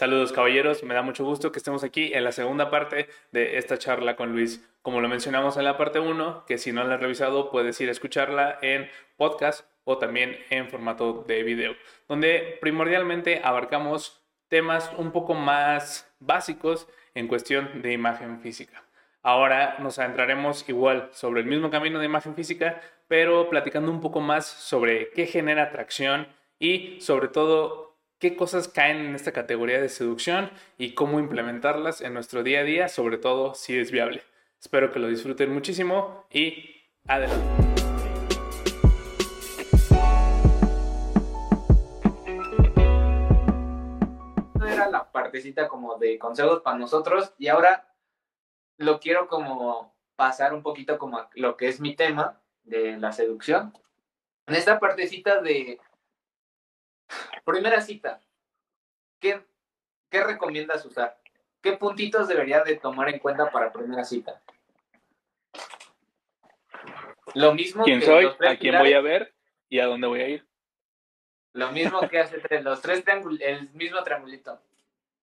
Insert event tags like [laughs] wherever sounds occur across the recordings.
Saludos caballeros, me da mucho gusto que estemos aquí en la segunda parte de esta charla con Luis. Como lo mencionamos en la parte 1, que si no la has revisado puedes ir a escucharla en podcast o también en formato de video, donde primordialmente abarcamos temas un poco más básicos en cuestión de imagen física. Ahora nos adentraremos igual sobre el mismo camino de imagen física, pero platicando un poco más sobre qué genera atracción y sobre todo qué cosas caen en esta categoría de seducción y cómo implementarlas en nuestro día a día, sobre todo si es viable. Espero que lo disfruten muchísimo y adelante. Era la partecita como de consejos para nosotros y ahora lo quiero como pasar un poquito como a lo que es mi tema de la seducción. En esta partecita de Primera cita. ¿Qué, ¿Qué recomiendas usar? ¿Qué puntitos debería de tomar en cuenta para primera cita? Lo mismo ¿Quién soy? ¿A quién voy a ver? ¿Y a dónde voy a ir? Lo mismo que hace tres, los tres triángulos, el mismo triangulito.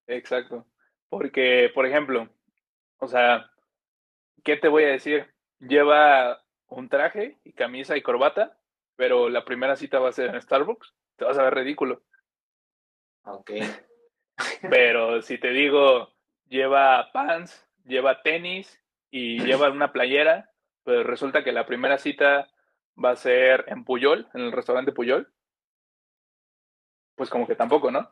Exacto. Porque, por ejemplo, o sea, ¿qué te voy a decir? Lleva un traje y camisa y corbata, pero la primera cita va a ser en Starbucks te vas a ver ridículo. Ok. [laughs] [laughs] Pero si te digo, lleva pants, lleva tenis y [laughs] lleva una playera, pues resulta que la primera cita va a ser en Puyol, en el restaurante Puyol. Pues como que tampoco, ¿no?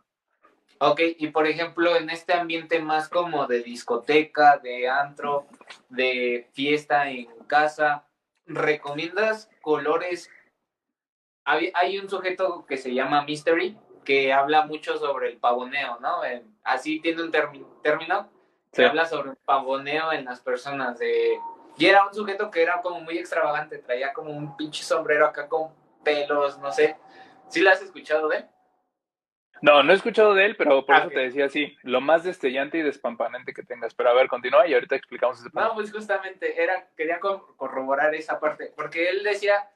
Ok, y por ejemplo, en este ambiente más como de discoteca, de antro, de fiesta en casa, ¿recomiendas colores hay, un sujeto que se llama Mystery que habla mucho sobre el pavoneo, ¿no? así tiene un término que habla sobre el pavoneo en las personas. De, y era un sujeto que era como muy extravagante, traía como un pinche sombrero acá con pelos, no sé. ¿Sí lo has escuchado de él? No, no he escuchado de él, pero por ah, eso te decía así, lo más destellante y despampanante que tengas. Pero a ver, continúa y ahorita explicamos ese punto. No, pues justamente era, quería corroborar esa parte, porque él decía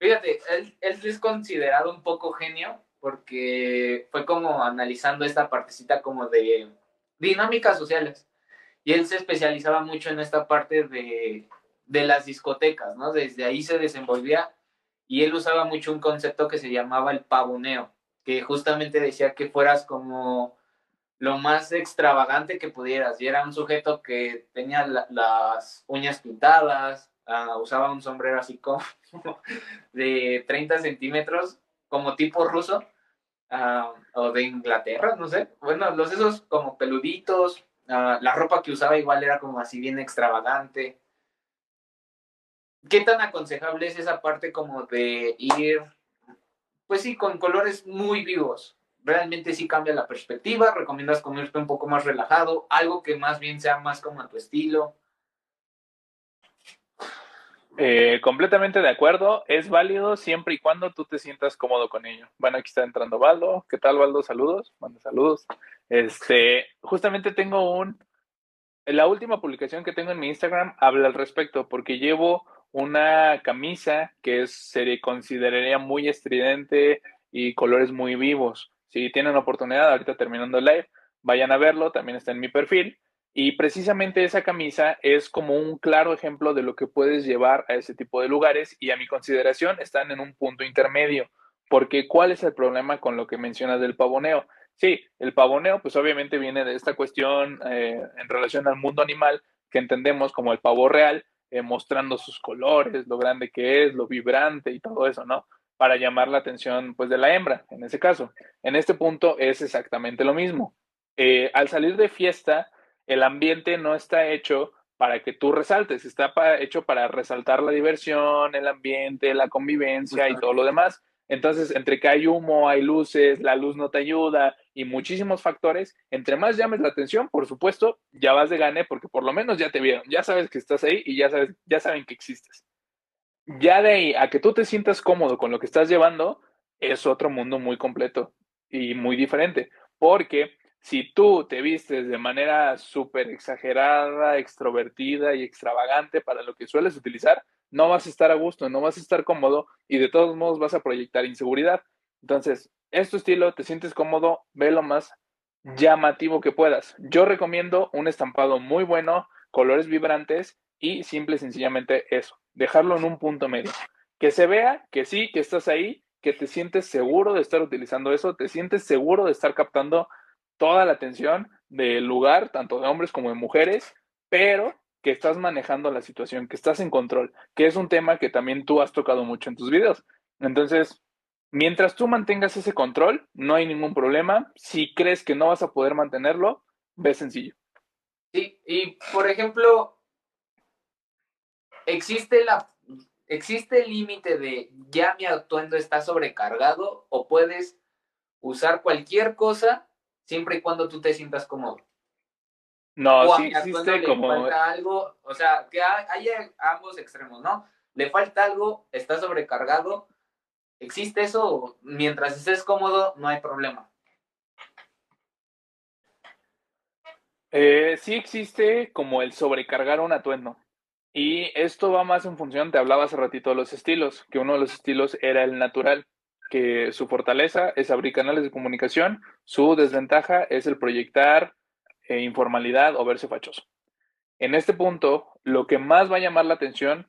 Fíjate, él, es considerado un poco genio porque fue como analizando esta partecita como de dinámicas sociales. Y él se especializaba mucho en esta parte de, de las discotecas, ¿no? Desde ahí se desenvolvía y él usaba mucho un concepto que se llamaba el pavoneo, que justamente decía que fueras como lo más extravagante que pudieras. Y era un sujeto que tenía las uñas pintadas, Ah, usaba un sombrero así como [laughs] de 30 centímetros, como tipo ruso, ah, o de Inglaterra, no sé. Bueno, los esos como peluditos, ah, la ropa que usaba igual era como así bien extravagante. ¿Qué tan aconsejable es esa parte como de ir, pues sí, con colores muy vivos? Realmente sí cambia la perspectiva, recomiendas comerte un poco más relajado, algo que más bien sea más como a tu estilo. Eh, completamente de acuerdo, es válido siempre y cuando tú te sientas cómodo con ello. Bueno, aquí está entrando Valdo. ¿Qué tal, Valdo? Saludos, manda saludos. Este, justamente tengo un, la última publicación que tengo en mi Instagram habla al respecto, porque llevo una camisa que es, se consideraría muy estridente y colores muy vivos. Si tienen oportunidad, ahorita terminando el live, vayan a verlo, también está en mi perfil. Y precisamente esa camisa es como un claro ejemplo de lo que puedes llevar a ese tipo de lugares y a mi consideración están en un punto intermedio, porque ¿cuál es el problema con lo que mencionas del pavoneo? Sí, el pavoneo pues obviamente viene de esta cuestión eh, en relación al mundo animal que entendemos como el pavo real, eh, mostrando sus colores, lo grande que es, lo vibrante y todo eso, ¿no? Para llamar la atención pues de la hembra, en ese caso. En este punto es exactamente lo mismo. Eh, al salir de fiesta, el ambiente no está hecho para que tú resaltes, está hecho para resaltar la diversión, el ambiente, la convivencia y todo lo demás. Entonces, entre que hay humo, hay luces, la luz no te ayuda y muchísimos factores, entre más llames la atención, por supuesto, ya vas de gane porque por lo menos ya te vieron, ya sabes que estás ahí y ya sabes, ya saben que existes. Ya de ahí a que tú te sientas cómodo con lo que estás llevando, es otro mundo muy completo y muy diferente, porque si tú te vistes de manera súper exagerada, extrovertida y extravagante para lo que sueles utilizar, no vas a estar a gusto, no vas a estar cómodo y de todos modos vas a proyectar inseguridad. Entonces, es tu estilo, te sientes cómodo, ve lo más llamativo que puedas. Yo recomiendo un estampado muy bueno, colores vibrantes y simple sencillamente eso, dejarlo en un punto medio. Que se vea que sí, que estás ahí, que te sientes seguro de estar utilizando eso, te sientes seguro de estar captando toda la atención del lugar, tanto de hombres como de mujeres, pero que estás manejando la situación, que estás en control, que es un tema que también tú has tocado mucho en tus videos. Entonces, mientras tú mantengas ese control, no hay ningún problema. Si crees que no vas a poder mantenerlo, ve sencillo. Sí, y por ejemplo, existe la existe el límite de ya mi atuendo está sobrecargado o puedes usar cualquier cosa siempre y cuando tú te sientas cómodo. No, sí existe como... Le falta algo, o sea, que hay, ambos extremos, ¿no? Le falta algo, está sobrecargado, existe eso, mientras estés cómodo, no hay problema. Eh, sí existe como el sobrecargar un atuendo. Y esto va más en función, te hablaba hace ratito de los estilos, que uno de los estilos era el natural, que su fortaleza es abrir canales de comunicación, su desventaja es el proyectar eh, informalidad o verse fachoso. En este punto, lo que más va a llamar la atención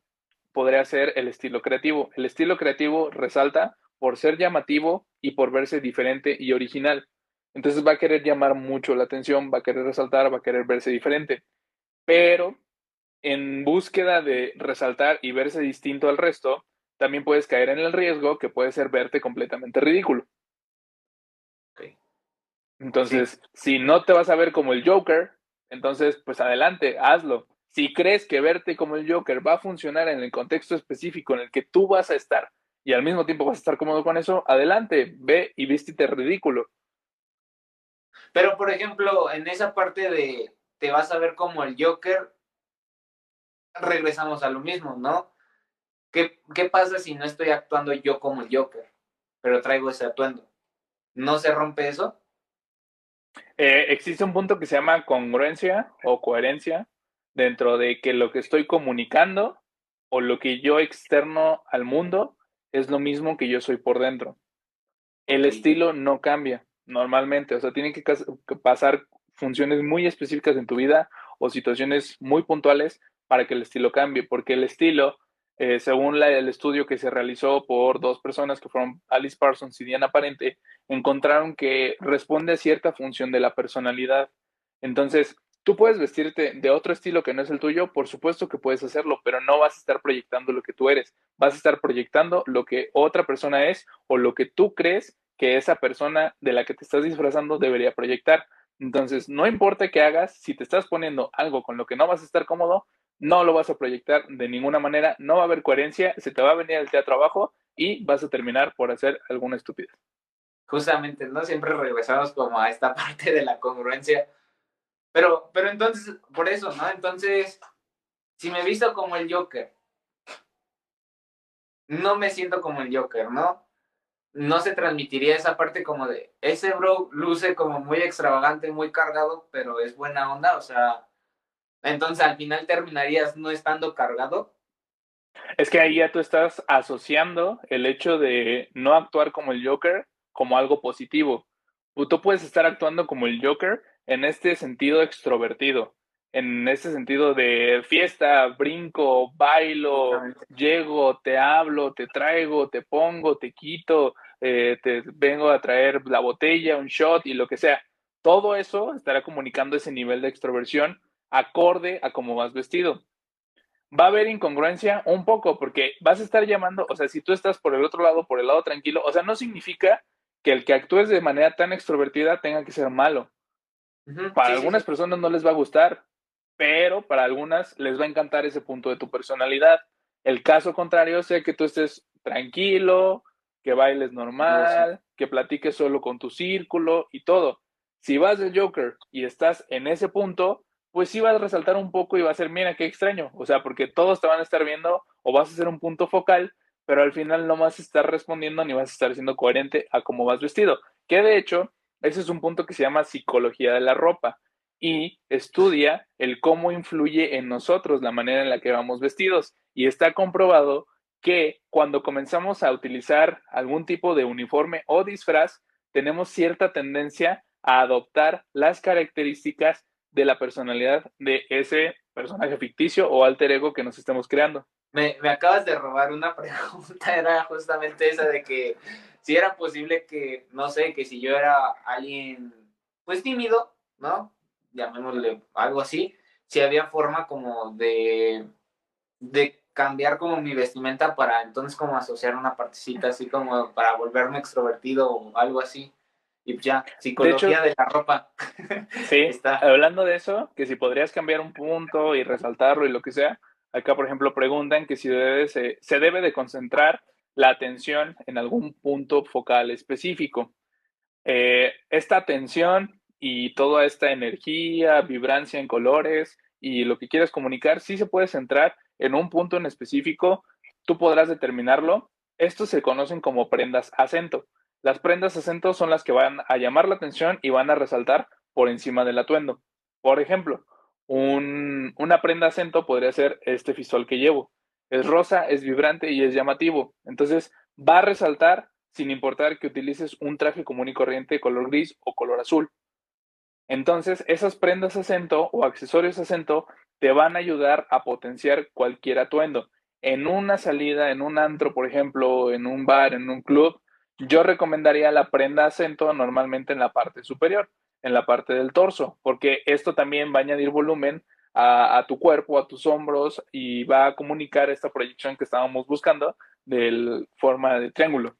podría ser el estilo creativo. El estilo creativo resalta por ser llamativo y por verse diferente y original. Entonces va a querer llamar mucho la atención, va a querer resaltar, va a querer verse diferente. Pero en búsqueda de resaltar y verse distinto al resto, también puedes caer en el riesgo que puede ser verte completamente ridículo. Entonces, si no te vas a ver como el Joker, entonces, pues adelante, hazlo. Si crees que verte como el Joker va a funcionar en el contexto específico en el que tú vas a estar y al mismo tiempo vas a estar cómodo con eso, adelante, ve y vístete ridículo. Pero, por ejemplo, en esa parte de te vas a ver como el Joker, regresamos a lo mismo, ¿no? ¿Qué, ¿Qué pasa si no estoy actuando yo como el Joker, pero traigo ese atuendo? ¿No se rompe eso? Eh, existe un punto que se llama congruencia o coherencia dentro de que lo que estoy comunicando o lo que yo externo al mundo es lo mismo que yo soy por dentro. El estilo no cambia normalmente, o sea, tienen que pasar funciones muy específicas en tu vida o situaciones muy puntuales para que el estilo cambie, porque el estilo eh, según el estudio que se realizó por dos personas que fueron Alice Parsons y Diana Parente, encontraron que responde a cierta función de la personalidad. Entonces, tú puedes vestirte de otro estilo que no es el tuyo, por supuesto que puedes hacerlo, pero no vas a estar proyectando lo que tú eres, vas a estar proyectando lo que otra persona es o lo que tú crees que esa persona de la que te estás disfrazando debería proyectar. Entonces, no importa qué hagas, si te estás poniendo algo con lo que no vas a estar cómodo, no lo vas a proyectar de ninguna manera, no va a haber coherencia, se te va a venir el teatro abajo y vas a terminar por hacer alguna estupidez. Justamente, ¿no? Siempre regresamos como a esta [laughs] parte de la congruencia. Pero, pero entonces, por eso, ¿no? Entonces, si me visto como el Joker, no me siento como el Joker, ¿no? No se transmitiría esa parte como de, ese bro luce como muy extravagante, muy cargado, pero es buena onda, o sea, entonces al final terminarías no estando cargado. Es que ahí ya tú estás asociando el hecho de no actuar como el Joker como algo positivo. Tú puedes estar actuando como el Joker en este sentido extrovertido, en este sentido de fiesta, brinco, bailo, llego, te hablo, te traigo, te pongo, te quito, eh, te vengo a traer la botella, un shot y lo que sea. Todo eso estará comunicando ese nivel de extroversión acorde a cómo vas vestido. Va a haber incongruencia un poco porque vas a estar llamando, o sea, si tú estás por el otro lado, por el lado tranquilo, o sea, no significa que el que actúes de manera tan extrovertida tenga que ser malo. para algunas personas no les va a gustar, pero para algunas les va a encantar ese punto de tu personalidad. El caso contrario sea que tú estés tranquilo, que bailes normal, que platiques solo con tu círculo y todo. Si vas de Joker y estás en ese punto, pues sí va a resaltar un poco y va a ser, mira, qué extraño. O sea, porque todos te van a estar viendo o vas a ser un punto focal, pero al final no vas a estar respondiendo ni vas a estar siendo coherente a cómo vas vestido. Que de hecho, ese es un punto que se llama psicología de la ropa y estudia el cómo influye en nosotros la manera en la que vamos vestidos. Y está comprobado que cuando comenzamos a utilizar algún tipo de uniforme o disfraz, tenemos cierta tendencia a adoptar las características de la personalidad de ese personaje ficticio o alter ego que nos estemos creando. Me, me acabas de robar una [laughs] pregunta, era justamente esa de que si era posible que, no sé, que si yo era alguien, pues tímido, ¿no? Llamémosle algo así, si había forma como de, de cambiar como mi vestimenta para entonces como asociar una partecita así como para volverme extrovertido o algo así. Y ya, psicología de, la ropa. [laughs] Sí, está. hablando de eso, que si podrías cambiar un punto y resaltarlo y lo que sea, acá por ejemplo preguntan que si debe, se, se debe de concentrar la atención en algún punto focal específico. Eh, esta atención y toda esta energía, vibrancia en colores y lo que quieres comunicar, sí se puede centrar en un punto en específico, tú podrás determinarlo. Estos se conocen como prendas acento. Las prendas acento son las que van a llamar la atención y van a resaltar por encima del atuendo. Por ejemplo, una prenda acento podría ser este fisol que llevo es rosa, es vibrante y es llamativo. Entonces va a resaltar sin importar que utilices un traje común y corriente color gris o color azul. Entonces, esas prendas acento o accesorios acento te van a ayudar a potenciar cualquier atuendo. En una salida, en un antro, por ejemplo, en un bar, en un club, yo recomendaría la prenda acento normalmente en la parte superior, en la parte del torso, porque esto también va a añadir volumen a, tu cuerpo, a tus hombros y va a comunicar esta proyección que estábamos buscando de forma de triángulo.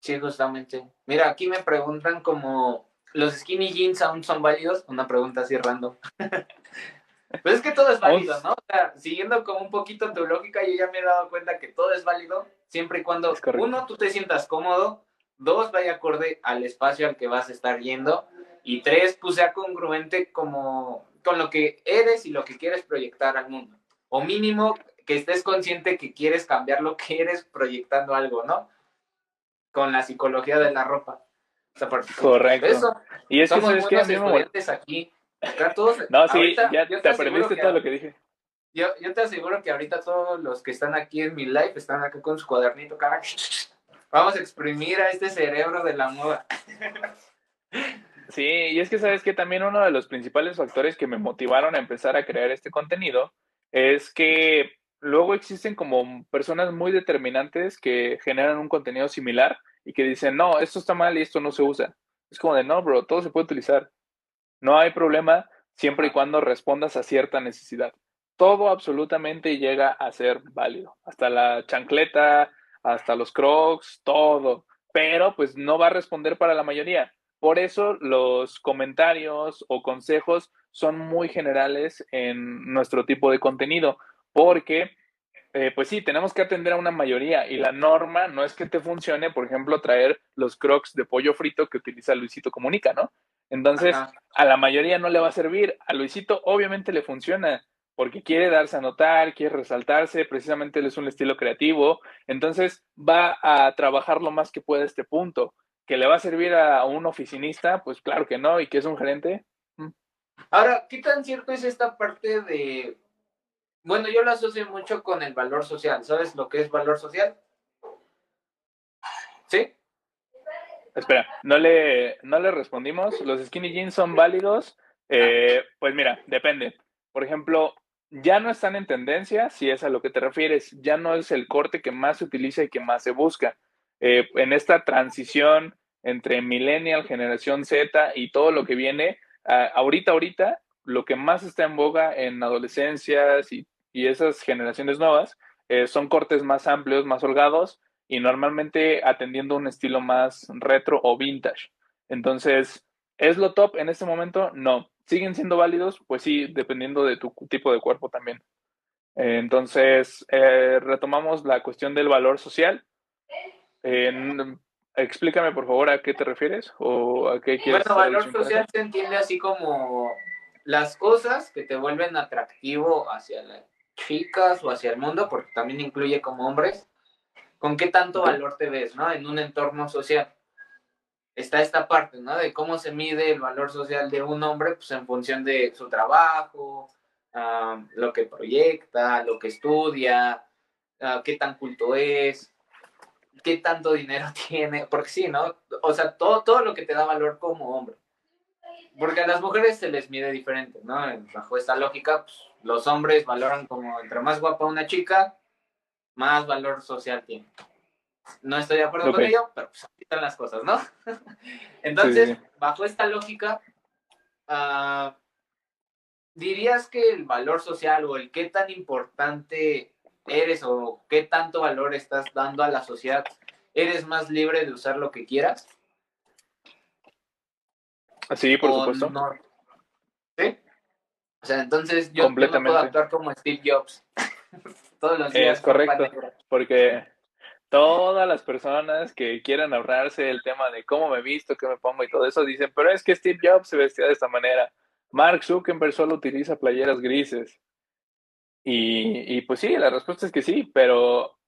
Sí, justamente. Mira, aquí me preguntan como, ¿los skinny jeans aún son válidos? Una pregunta así random. [laughs] pues es que todo es válido, ¿no? O sea, siguiendo como un poquito tu lógica, yo ya me he dado cuenta que todo es válido siempre y cuando, uno, tú te sientas cómodo, dos, vaya acorde al espacio al que vas a estar yendo, y tres, pues sea congruente como con lo que eres y lo que quieres proyectar al mundo. O mínimo que estés consciente que quieres cambiar lo que eres proyectando algo, ¿no? Con la psicología de la ropa. Correcto. Eso, y es somos que, estudiantes aquí. Todos, no, sí, ya te aprendiste todo lo que dije. Yo, yo te aseguro que ahorita todos los que están aquí en mi live están acá con su cuadernito, cara. Vamos a exprimir a este cerebro de la moda. Sí, y es que sabes que también uno de los principales factores que me motivaron a empezar a crear este contenido es que luego existen como personas muy determinantes que generan un contenido similar y que dicen, no, esto está mal y esto no se usa. Es como de, no, bro, todo se puede utilizar. No hay problema siempre y cuando respondas a cierta necesidad. Todo absolutamente llega a ser válido. Hasta la chancleta, hasta los crocs, todo. Pero pues no va a responder para la mayoría. Por eso los comentarios o consejos son muy generales en nuestro tipo de contenido, porque, eh, pues sí, tenemos que atender a una mayoría y la norma no es que te funcione, por ejemplo, traer los crocs de pollo frito que utiliza Luisito Comunica, ¿no? Entonces, a la mayoría no le va a servir, a Luisito obviamente le funciona, porque quiere darse a notar, quiere resaltarse, precisamente él es un estilo creativo, entonces va a trabajar lo más que pueda este punto que le va a servir a un oficinista, pues claro que no, y que es un gerente. Mm. Ahora, ¿qué tan cierto es esta parte de... Bueno, yo lo asocio mucho con el valor social. ¿Sabes lo que es valor social? ¿Sí? Espera, no le, no le respondimos. ¿Los skinny jeans son válidos? Eh, pues mira, depende. Por ejemplo, ya no están en tendencia, si es a lo que te refieres, ya no es el corte que más se utiliza y que más se busca. Eh, en esta transición entre millennial, generación Z y todo lo que viene, ahorita, ahorita, lo que más está en boga en adolescencias y, esas generaciones nuevas eh, son cortes más amplios, más holgados y normalmente atendiendo un estilo más retro o vintage. Entonces, ¿es lo top en este momento? No. ¿Siguen siendo válidos? Pues sí, dependiendo de tu tipo de cuerpo también. entonces, eh, retomamos la cuestión del valor social explícame, por favor, a qué te refieres o a qué quieres Bueno, valor social se entiende así como las cosas que te vuelven atractivo hacia las chicas o hacia el mundo, porque también incluye como hombres, con qué tanto valor te ves, ¿no? En un entorno social. Está esta parte, ¿no? De cómo se mide el valor social de un hombre, pues en función de su trabajo, lo que proyecta, lo que estudia, ah, qué tan culto es, qué tanto dinero [laughs] tiene, porque sí, ¿no? O sea, todo, todo lo que te da valor como hombre. Porque a las mujeres se les mide diferente, ¿no? Bajo esta lógica, pues, los hombres valoran como entre más guapa una chica, más valor social tiene. No estoy de acuerdo con ello, pero pues así están las cosas, ¿no? [laughs] Entonces, bajo esta lógica, uh, ¿dirías que el valor social o el qué tan importante eres o qué tanto valor estás dando a la sociedad, eres más libre de usar lo que quieras? Sí, por supuesto. ¿Sí? O sea, entonces yo, no puedo actuar como Steve Jobs. [laughs] [laughs] Todos los días. Es correcto, porque todas las personas que quieran ahorrarse el tema de cómo me visto, qué me pongo y todo eso, dicen, pero es que Steve Jobs se vestía de esta manera. Mark Zuckerberg solo utiliza playeras grises. Y, pues sí, la respuesta es que sí, pero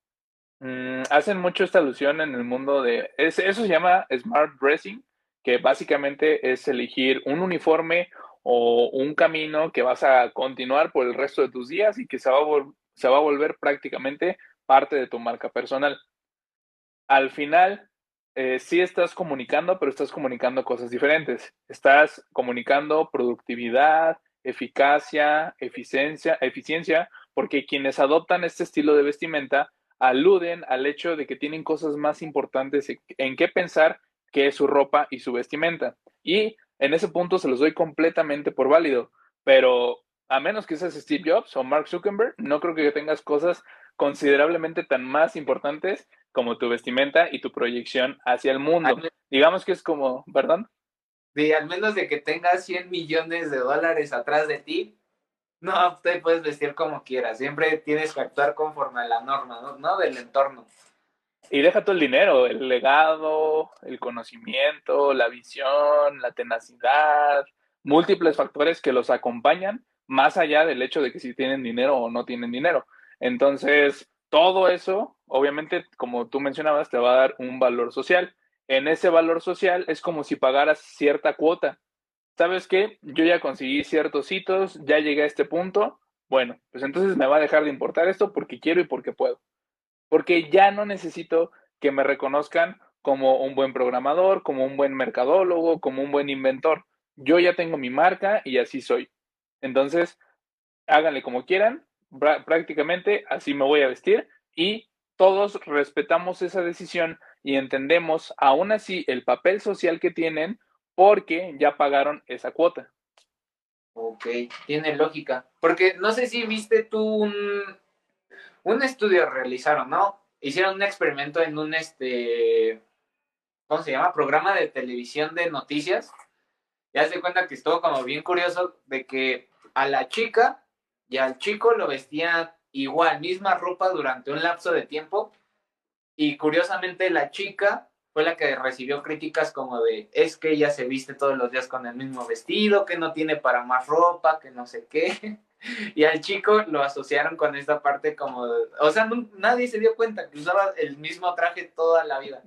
mm, hacen mucho esta alusión en el mundo de... eso se llama smart dressing, que básicamente es elegir un uniforme o un camino que vas a continuar por el resto de tus días y que se va a, se va a volver prácticamente parte de tu marca personal. Al final, eh, sí estás comunicando, pero estás comunicando cosas diferentes. Estás comunicando productividad, eficacia, eficiencia, eficiencia, porque quienes adoptan este estilo de vestimenta aluden al hecho de que tienen cosas más importantes en qué pensar que su ropa y su vestimenta. Y en ese punto se los doy completamente por válido, pero a menos que seas Steve Jobs o Mark Zuckerberg, no creo que tengas cosas considerablemente tan más importantes como tu vestimenta y tu proyección hacia el mundo. Digamos que es como, ¿verdad? Sí, al menos de que tengas 100 millones de dólares atrás de ti, no, te puedes vestir como quieras. Siempre tienes que actuar conforme a la norma, ¿no? ¿no? Del entorno. Y deja todo el dinero, el legado, el conocimiento, la visión, la tenacidad, múltiples factores que los acompañan, más allá del hecho de que si tienen dinero o no tienen dinero. Entonces, todo eso, obviamente, como tú mencionabas, te va a dar un valor social. En ese valor social es como si pagaras cierta cuota. ¿Sabes qué? Yo ya conseguí ciertos hitos, ya llegué a este punto. Bueno, pues entonces me va a dejar de importar esto porque quiero y porque puedo porque ya no necesito que me reconozcan como un buen programador, como un buen mercadólogo, como un buen inventor. Yo ya tengo mi marca y así soy. Entonces, háganle como quieran, prácticamente así me voy a vestir y todos respetamos esa decisión y entendemos aún así el papel social que tienen porque ya pagaron esa cuota. Ok, tiene lógica. Porque no sé si viste tú un, un estudio realizaron, ¿no? Hicieron un experimento en un, este, ¿cómo se llama? Programa de televisión de noticias. Ya se cuenta que estuvo como bien curioso de que a la chica y al chico lo vestían igual, misma ropa durante un lapso de tiempo. Y curiosamente la chica fue la que recibió críticas como de, es que ella se viste todos los días con el mismo vestido, que no tiene para más ropa, que no sé qué. [laughs] Y al chico lo asociaron con esta parte como, o sea, nadie se dio cuenta que usaba el mismo traje toda la vida.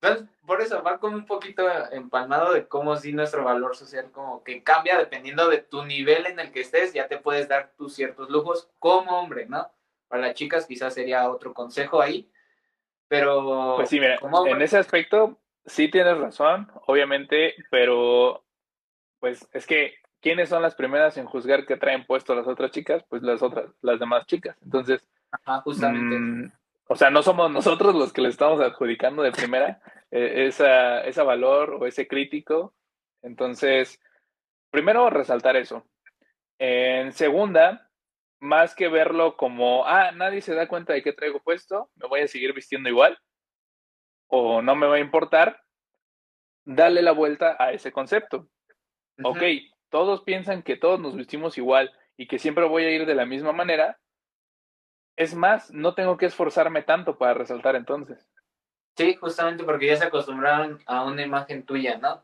Entonces, por eso va como un poquito empalmado de cómo si nuestro valor social como que cambia dependiendo de tu nivel en el que estés, ya te puedes dar tus ciertos lujos como hombre, ¿no? Para las chicas quizás sería otro consejo ahí, pero... Pues sí, mira, en ese aspecto sí tienes razón, obviamente, pero pues es que ¿quiénes son las primeras en juzgar que traen puesto las otras chicas? Pues las otras, las demás chicas. Entonces, justamente. Mm, o sea, no somos nosotros los que le estamos adjudicando de primera [laughs] eh, esa, ese valor o ese crítico. Entonces, primero resaltar eso. En segunda, más que verlo como, ah, nadie se da cuenta de qué traigo puesto, me voy a seguir vistiendo igual, o no me va a importar, dale la vuelta a ese concepto. Ok, todos piensan que todos nos vestimos igual y que siempre voy a ir de la misma manera, es más, no tengo que esforzarme tanto para resaltar entonces. Sí, justamente porque ya se acostumbraron a una imagen tuya, ¿no?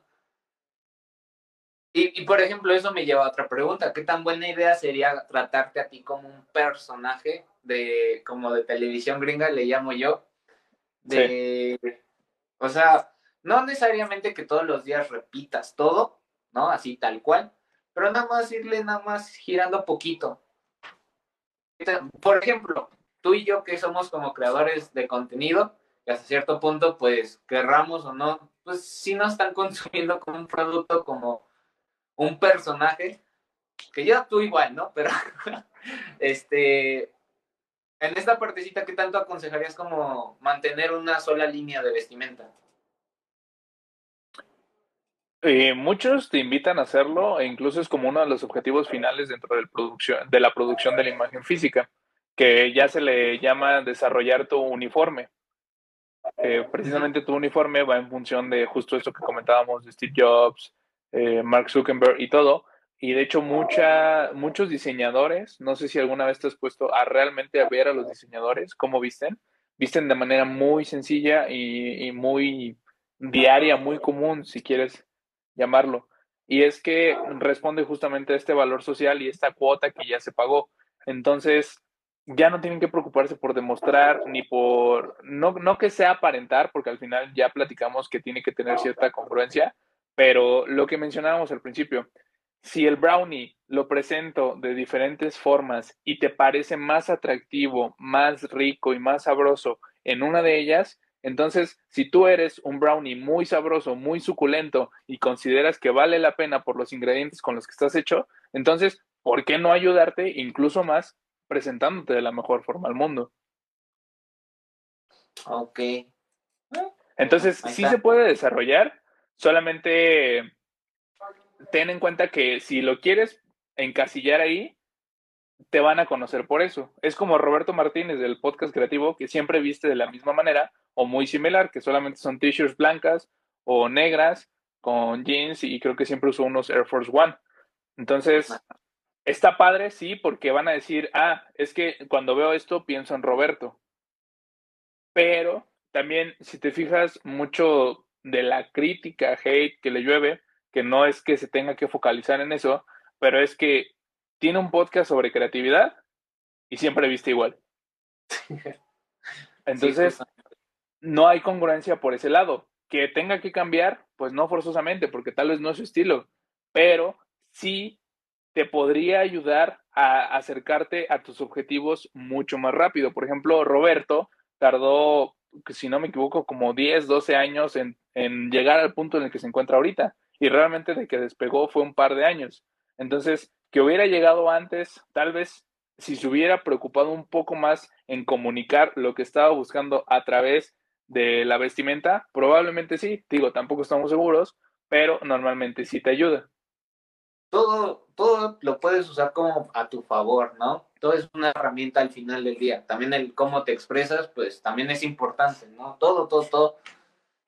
Y, y, por ejemplo, eso me lleva a otra pregunta. ¿Qué tan buena idea sería tratarte a ti como un personaje de, como de televisión gringa, le llamo yo? De, o sea, no necesariamente que todos los días repitas todo, ¿no? Así tal cual, pero nada más irle nada más girando poquito. Por ejemplo, tú y yo que somos como creadores de contenido, Y hasta cierto punto, pues, querramos o no, pues sí nos están consumiendo como un producto, como un personaje, que ya tú igual, ¿no? Pero, [laughs] este, en esta partecita, ¿qué tanto aconsejarías como mantener una sola línea de vestimenta? Eh, muchos te invitan a hacerlo e incluso es como uno de los objetivos finales dentro del producción, de la producción de la imagen física, que ya se le llama desarrollar tu uniforme. Eh, precisamente tu uniforme va en función de justo esto que comentábamos de Steve Jobs, eh, Mark Zuckerberg y todo. Y de hecho mucha, muchos diseñadores, no sé si alguna vez te has puesto a realmente a ver a los diseñadores cómo visten, visten de manera muy sencilla y muy diaria, muy común, si quieres llamarlo. Y es que responde justamente a este valor social y esta cuota que ya se pagó. Entonces, ya no tienen que preocuparse por demostrar ni por, no, no que sea aparentar, porque al final ya platicamos que tiene que tener cierta congruencia, pero lo que mencionábamos al principio, si el brownie lo presento de diferentes formas y te parece más atractivo, más rico y más sabroso en una de ellas, entonces, si tú eres un brownie muy sabroso, muy suculento y consideras que vale la pena por los ingredientes con los que estás hecho, entonces, ¿por qué no ayudarte incluso más presentándote de la mejor forma al mundo? Ok. Entonces, sí se puede desarrollar, solamente ten en cuenta que si lo quieres encasillar ahí, te van a conocer por eso. Es como Roberto Martínez del podcast creativo, que siempre viste de la misma manera, o muy similar, que solamente son t-shirts blancas o negras con jeans y creo que siempre uso unos Air Force One. Entonces, está padre, sí, porque van a decir, ah, es que cuando veo esto pienso en Roberto. Pero también, si te fijas, mucho de la crítica, hate que le llueve, que no es que se tenga que focalizar en eso, pero es que tiene un podcast sobre creatividad y siempre viste igual. [laughs] Entonces, no hay congruencia por ese lado. Que tenga que cambiar, pues no forzosamente, porque tal vez no es su estilo, pero sí te podría ayudar a acercarte a tus objetivos mucho más rápido. Por ejemplo, Roberto tardó, si no me equivoco, como 10, 12 años en, en llegar al punto en el que se encuentra ahorita. Y realmente de que despegó fue un par de años. Entonces, que hubiera llegado antes, tal vez si se hubiera preocupado un poco más en comunicar lo que estaba buscando a través de la vestimenta? Probablemente sí, digo, tampoco estamos seguros, pero normalmente sí te ayuda. Todo, todo lo puedes usar como a tu favor, ¿no? Todo es una herramienta al final del día. También el cómo te expresas, pues también es importante, ¿no? Todo, todo, todo.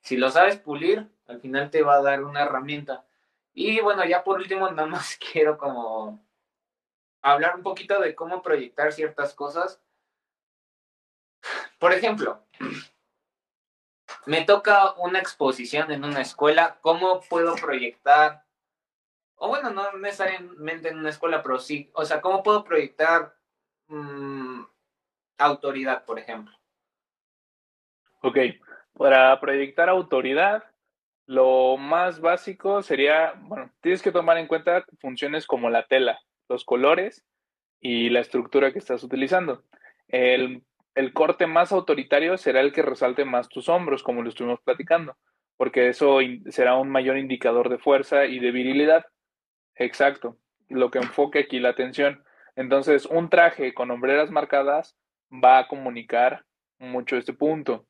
Si lo sabes pulir, al final te va a dar una herramienta. Y bueno, ya por último, [laughs] nada más quiero como hablar un poquito de cómo proyectar ciertas cosas. Por ejemplo, me toca una exposición en una escuela, ¿cómo puedo proyectar? O bueno, no necesariamente en una escuela, pero sí, o sea, ¿cómo puedo proyectar mm, autoridad, por ejemplo? Ok, para proyectar autoridad, lo más básico sería, bueno, tienes que tomar en cuenta funciones como la tela, los colores y la estructura que estás utilizando. El el corte más autoritario será el que resalte más tus hombros, como lo estuvimos platicando, porque eso será un mayor indicador de fuerza y de virilidad. Exacto, lo que enfoque aquí la atención. Entonces, un traje con hombreras marcadas va a comunicar mucho este punto.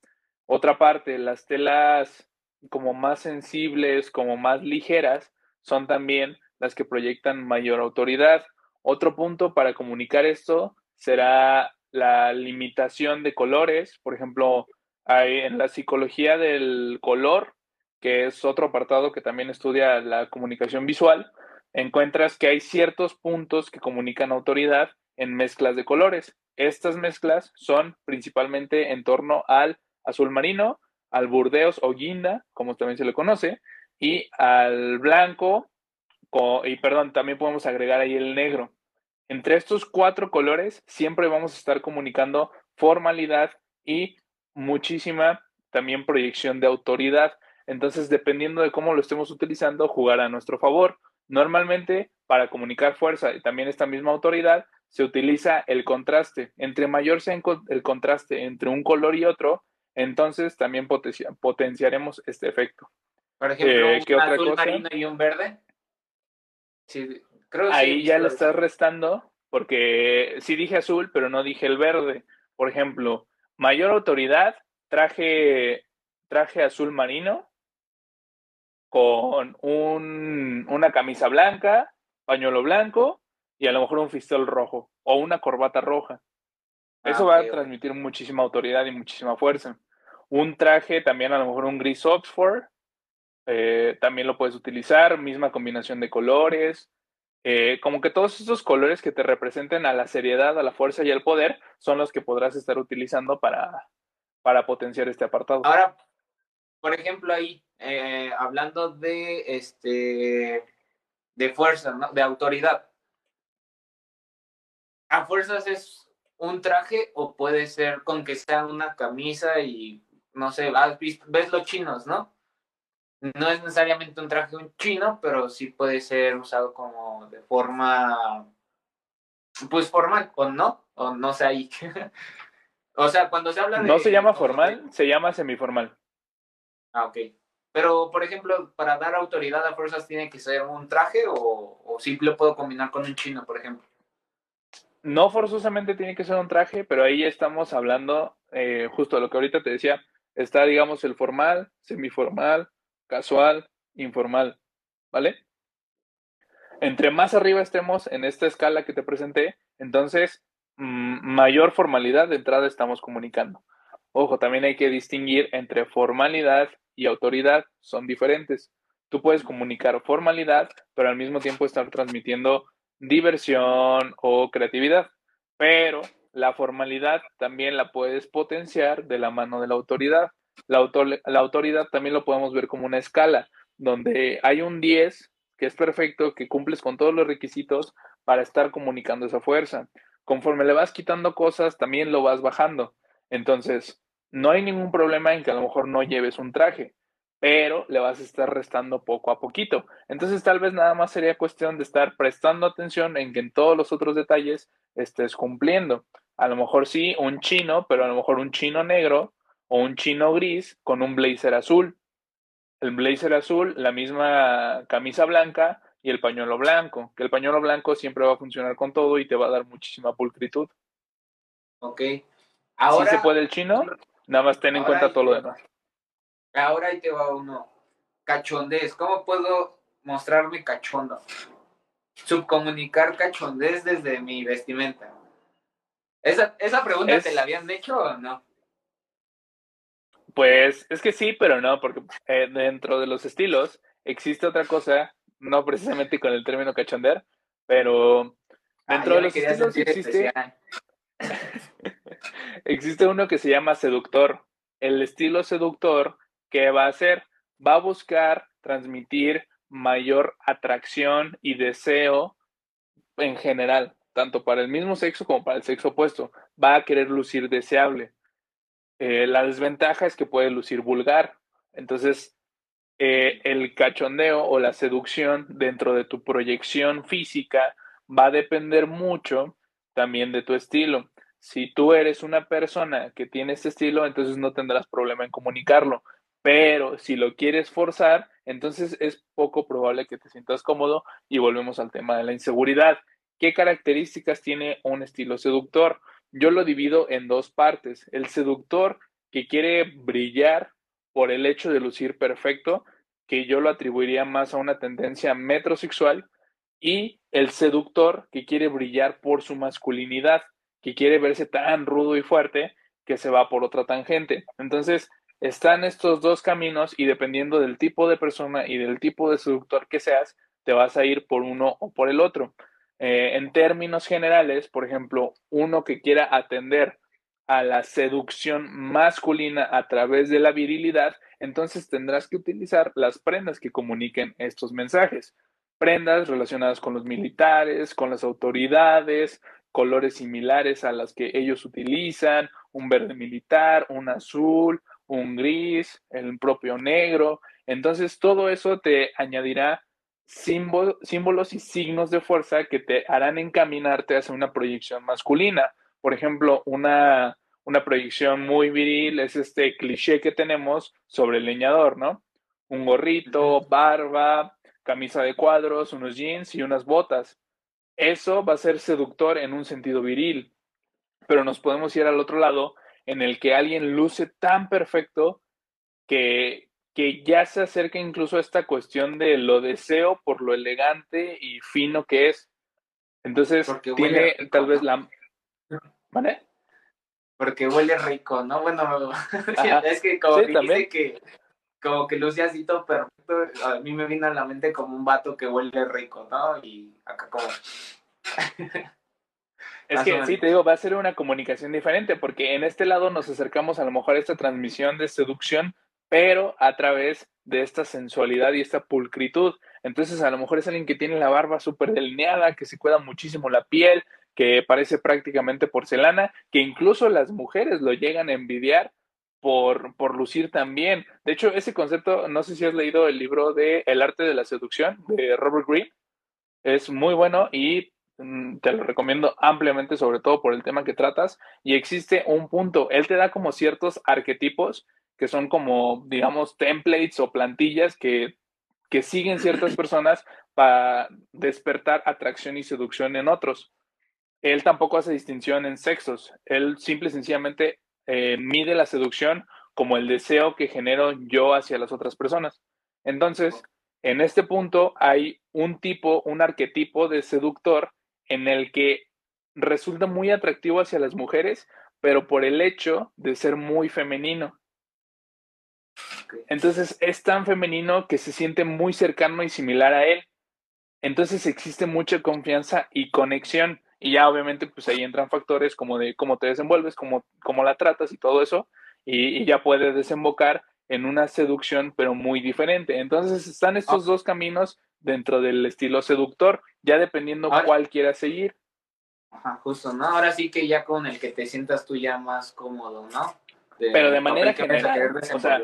Otra parte, las telas como más sensibles, como más ligeras, son también las que proyectan mayor autoridad. Otro punto para comunicar esto será la limitación de colores, por ejemplo, hay en la psicología del color, que es otro apartado que también estudia la comunicación visual, encuentras que hay ciertos puntos que comunican autoridad en mezclas de colores. Estas mezclas son principalmente en torno al azul marino, al burdeos o guinda, como también se le conoce, y al blanco, y perdón, también podemos agregar ahí el negro. Entre estos cuatro colores siempre vamos a estar comunicando formalidad y muchísima también proyección de autoridad. Entonces, dependiendo de cómo lo estemos utilizando, jugar a nuestro favor. Normalmente, para comunicar fuerza y también esta misma autoridad, se utiliza el contraste. Entre mayor sea el contraste entre un color y otro, entonces también potenciaremos este efecto. Por ejemplo, eh, un azul marino y un verde. Sí, creo Ahí ya le estás restando, porque sí dije azul, pero no dije el verde. Por ejemplo, mayor autoridad, traje, traje azul marino con un, una camisa blanca, pañuelo blanco y a lo mejor un fistol rojo o una corbata roja. Eso ah, va a transmitir muchísima autoridad y muchísima fuerza. Un traje, también a lo mejor un gris Oxford, eh, también lo puedes utilizar, misma combinación de colores. Eh, como que todos esos colores que te representen a la seriedad, a la fuerza y al poder son los que podrás estar utilizando para, para potenciar este apartado. Ahora, por ejemplo, ahí, eh, hablando de este de fuerza, ¿no? de autoridad. ¿A fuerzas es un traje o puede ser con que sea una camisa y no sé, ves los chinos, ¿no? No es necesariamente un traje un chino, pero sí puede ser usado como de forma pues formal, o no, o no sé ahí. [laughs] o sea, cuando se habla de. No se llama formal, se llama semiformal. Ah, ok. Pero, por ejemplo, para dar autoridad a fuerzas, ¿tiene que ser un traje o, o sí lo puedo combinar con un chino, por ejemplo? no forzosamente tiene que ser un traje, pero ahí estamos hablando eh, justo de lo que ahorita te decía. Está, digamos, el formal, semiformal, casual, informal, ¿vale? Entre más arriba estemos en esta escala que te presenté, entonces mm, mayor formalidad de entrada estamos comunicando. Ojo, también hay que distinguir entre formalidad y autoridad, son diferentes. Tú puedes comunicar formalidad, pero al mismo tiempo estar transmitiendo diversión o creatividad, pero la formalidad también la puedes potenciar de la mano de la autoridad. La, autoridad también lo podemos ver como una escala, donde hay un 10 que es perfecto, que cumples con todos los requisitos para estar comunicando esa fuerza. Conforme le vas quitando cosas, también lo vas bajando. Entonces, no hay ningún problema en que a lo mejor no lleves un traje pero le vas a estar restando poco a poquito. Entonces tal vez nada más sería cuestión de estar prestando atención en que en todos los otros detalles estés cumpliendo. A lo mejor sí, un chino, pero a lo mejor un chino negro o un chino gris con un blazer azul. El blazer azul, la misma camisa blanca y el pañuelo blanco, que el pañuelo blanco siempre va a funcionar con todo y te va a dar muchísima pulcritud. Ok. Ahora, ¿Sí se puede el chino? Nada más ten en cuenta todo lo demás. Ahora ahí te va uno. Cachondez. ¿Cómo puedo mostrarme cachondo? Subcomunicar cachondez desde mi vestimenta. ¿Esa, esa pregunta te la habían hecho o no? Pues es que sí, pero no, porque eh, dentro de los estilos existe otra cosa, no precisamente con el término cachonder, pero dentro ah, de los estilos existe, [laughs] existe uno que se llama seductor. El estilo seductor ¿qué va a hacer? Va a buscar transmitir mayor atracción y deseo en general, tanto para el mismo sexo como para el sexo opuesto. Va a querer lucir deseable. Eh, la desventaja es que puede lucir vulgar. Entonces, eh, el cachondeo o la seducción dentro de tu proyección física va a depender mucho también de tu estilo. Si tú eres una persona que tiene este estilo, entonces no tendrás problema en comunicarlo. Pero si lo quieres forzar, entonces es poco probable que te sientas cómodo y volvemos al tema de la inseguridad. ¿Qué características tiene un estilo seductor? Yo lo divido en dos partes. El seductor que quiere brillar por el hecho de lucir perfecto, que yo lo atribuiría más a una tendencia metrosexual, y el seductor que quiere brillar por su masculinidad, que quiere verse tan rudo y fuerte que se va por otra tangente. Entonces, están estos dos caminos y dependiendo del tipo de persona y del tipo de seductor que seas, te vas a ir por uno o por el otro. Eh, en términos generales, por ejemplo, uno que quiera atender a la seducción masculina a través de la virilidad, entonces tendrás que utilizar las prendas que comuniquen estos mensajes. Prendas relacionadas con los militares, con las autoridades, colores similares a las que ellos utilizan, un verde militar, un azul, un gris, el propio negro. Entonces todo eso te añadirá símbolos y signos de fuerza que te harán encaminarte hacia una proyección masculina. Por ejemplo, una, una proyección muy viril es este cliché que tenemos sobre el leñador, ¿no? Un gorrito, barba, camisa de cuadros, unos jeans y unas botas. Eso va a ser seductor en un sentido viril, pero nos podemos ir al otro lado en el que alguien luce tan perfecto que, que ya se acerca incluso a esta cuestión de lo deseo por lo elegante y fino que es. Entonces, tiene tal vez la... ¿Vale? Porque huele rico, ¿no? Bueno, [laughs] es que como dice que como que luce así todo perfecto, a mí me viene a la mente como un vato que huele rico, ¿no? Y acá como... [laughs] Es que sí, te digo, va a ser una comunicación diferente, porque en este lado nos acercamos a lo mejor a esta transmisión de seducción, pero a través de esta sensualidad y esta pulcritud. Entonces, a lo mejor es alguien que tiene la barba súper delineada, que se cuida muchísimo la piel, que parece prácticamente porcelana, que incluso las mujeres lo llegan a envidiar por, por lucir también. De hecho, ese concepto, no sé si has leído el libro de El arte de la seducción de Robert Greene, es muy bueno y te lo recomiendo ampliamente, sobre todo por el tema que tratas. Y existe un punto, él te da como ciertos arquetipos que son como, digamos, templates o plantillas que, que siguen ciertas [clears throat] personas para despertar atracción y seducción en otros. Él tampoco hace distinción en sexos. Él simple y sencillamente eh, mide la seducción como el deseo que genero yo hacia las otras personas. Entonces, en este punto hay un tipo, un arquetipo de seductor en el que resulta muy atractivo hacia las mujeres, pero por el hecho de ser muy femenino. Entonces es tan femenino que se siente muy cercano y similar a él. Entonces existe mucha confianza y conexión. Y ya obviamente pues ahí entran factores como de cómo te desenvuelves, cómo, cómo la tratas y todo eso. Y, ya puede desembocar en una seducción, pero muy diferente. Entonces están estos ah. dos caminos dentro del estilo seductor, ya dependiendo cuál quieras seguir. Ajá, justo, ¿no? Ahora sí que ya con el que te sientas tú ya más cómodo, ¿no? Pero de manera general, o sea,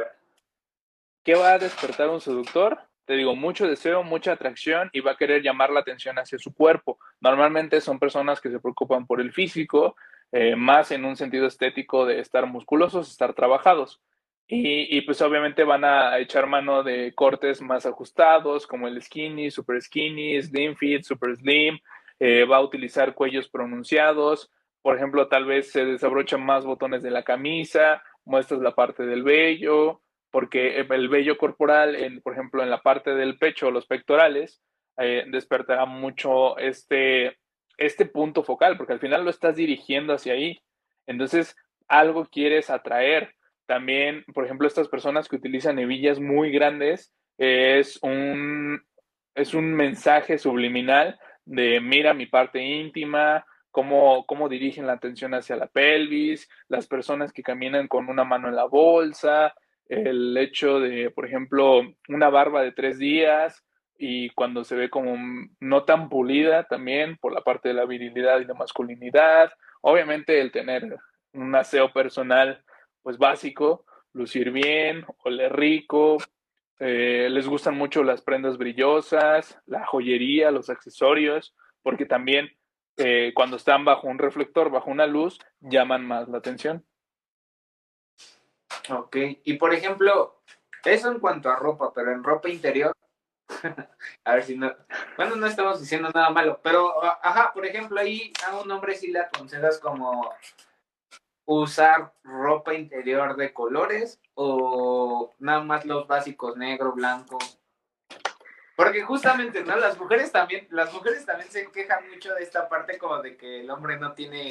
¿qué va a despertar un seductor? Te digo, mucho deseo, mucha atracción y va a querer llamar la atención hacia su cuerpo. Normalmente son personas que se preocupan por el físico, eh, más en un sentido estético de estar musculosos, estar trabajados. Y, pues obviamente van a echar mano de cortes más ajustados, como el skinny, super skinny, slim fit, super slim. Eh, va a utilizar cuellos pronunciados. Por ejemplo, tal vez se desabrochan más botones de la camisa, muestras la parte del vello, porque el vello corporal, en, por ejemplo, en la parte del pecho los pectorales, eh, despertará mucho este, este punto focal, porque al final lo estás dirigiendo hacia ahí. Entonces, algo quieres atraer también, por ejemplo, estas personas que utilizan hebillas muy grandes, es un, es un mensaje subliminal de mira mi parte íntima, cómo, cómo dirigen la atención hacia la pelvis, las personas que caminan con una mano en la bolsa, el hecho de, por ejemplo, una barba de tres días y cuando se ve como no tan pulida también por la parte de la virilidad y la masculinidad. Obviamente el tener un aseo personal pues básico, lucir bien, oler rico, eh, les gustan mucho las prendas brillosas, la joyería, los accesorios, porque también eh, cuando están bajo un reflector, bajo una luz, llaman más la atención. Ok, y por ejemplo, eso en cuanto a ropa, pero en ropa interior, [laughs] a ver si no, bueno, no estamos diciendo nada malo, pero, ajá, por ejemplo, ahí a un hombre sí le aconsejas como usar ropa interior de colores o nada más los básicos negro, blanco. Porque justamente, ¿no? Las mujeres también, las mujeres también se quejan mucho de esta parte como de que el hombre no tiene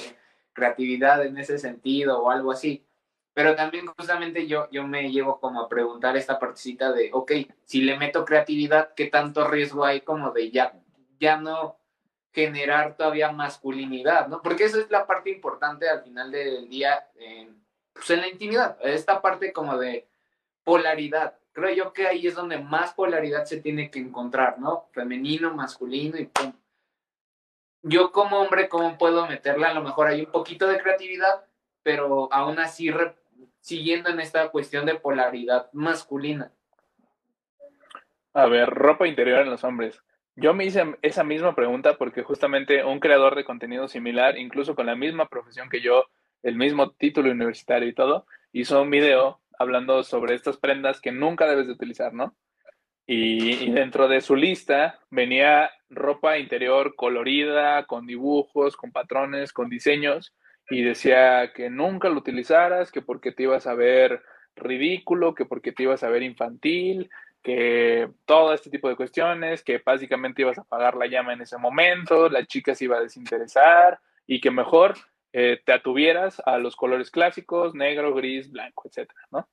creatividad en ese sentido o algo así. Pero también justamente yo, yo me llevo como a preguntar esta partecita de, ok, si le meto creatividad, ¿qué tanto riesgo hay como de ya, ya no generar todavía masculinidad, ¿no? Porque eso es la parte importante al final del día, pues en la intimidad, esta parte como de polaridad. Creo yo que ahí es donde más polaridad se tiene que encontrar, ¿no? Femenino, masculino y pum. Yo como hombre, ¿cómo puedo meterle? A lo mejor hay un poquito de creatividad, pero aún así siguiendo en esta cuestión de polaridad masculina. A ver, ropa interior en los hombres. Yo me hice esa misma pregunta porque justamente un creador de contenido similar, incluso con la misma profesión que yo, el mismo título universitario y todo, hizo un video hablando sobre estas prendas que nunca debes de utilizar, ¿no? Y, dentro de su lista venía ropa interior colorida, con dibujos, con patrones, con diseños, y decía que nunca lo utilizaras, que porque te ibas a ver ridículo, que porque te ibas a ver infantil, que todo este tipo de cuestiones, que básicamente ibas a apagar la llama en ese momento, la chica se iba a desinteresar y que mejor eh, te atuvieras a los colores clásicos, negro, gris, blanco, etcétera, ¿no?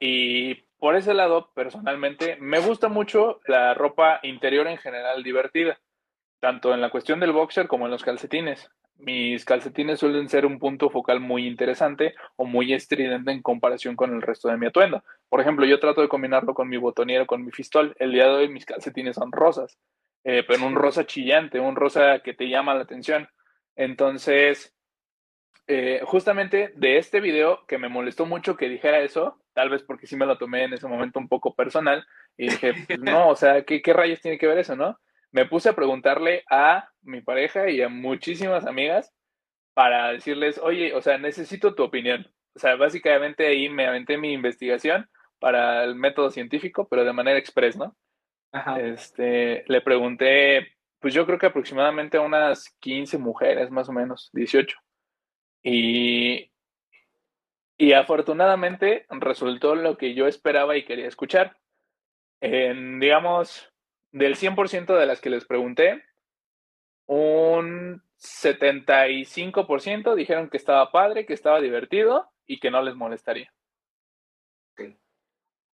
Y por ese lado, personalmente, me gusta mucho la ropa interior en general divertida, tanto en la cuestión del boxer como en los calcetines. Mis calcetines suelen ser un punto focal muy interesante o muy estridente en comparación con el resto de mi atuendo. Por ejemplo, yo trato de combinarlo con mi botonero, con mi fistol. El día de hoy mis calcetines son rosas, eh, pero un rosa chillante, un rosa que te llama la atención. Entonces, eh, justamente de este video que me molestó mucho que dijera eso, tal vez porque sí me lo tomé en ese momento un poco personal, y dije, pues, [laughs] no, o sea, ¿qué, ¿qué rayos tiene que ver eso, no? Me puse a preguntarle a mi pareja y a muchísimas amigas para decirles, oye, o sea, necesito tu opinión. O sea, básicamente ahí me aventé mi investigación para el método científico, pero de manera express, ¿no? Este, le pregunté pues yo creo que aproximadamente unas 15 mujeres, más o menos, 18. Y, y afortunadamente resultó lo que yo esperaba y quería escuchar. En, digamos, del 100% de las que les pregunté, un 75% dijeron que estaba padre, que estaba divertido y que no les molestaría.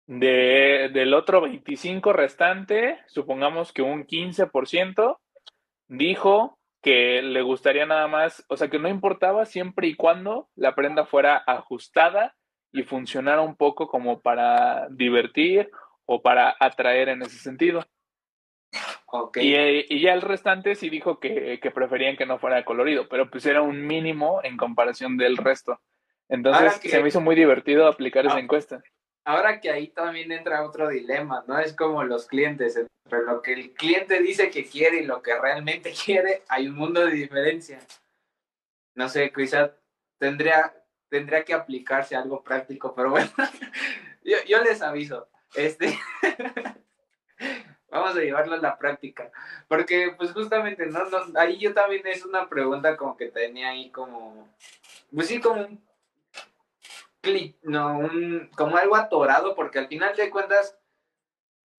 De, del otro 25 restante, supongamos que un 15% dijo que le gustaría nada más, o sea, que no importaba siempre y cuando la prenda fuera ajustada y funcionara un poco como para divertir o para atraer en ese sentido. Y, ya el restante sí dijo que, preferían que no fuera colorido, pero pues era un mínimo en comparación del resto. Entonces se me hizo muy divertido aplicar esa ah, encuesta ahora que ahí también entra otro dilema, ¿no? Es como los clientes, entre lo que el cliente dice que quiere y lo que realmente [laughs] quiere, hay un mundo de diferencia. No sé, quizás tendría, tendría que aplicarse algo práctico, pero bueno, [laughs] yo, les aviso. Este, [laughs] vamos a llevarlo a la práctica, porque pues justamente, ¿no? no ahí yo también es una pregunta como que tenía ahí como, pues sí, como un no, un, como algo atorado, porque al final de cuentas,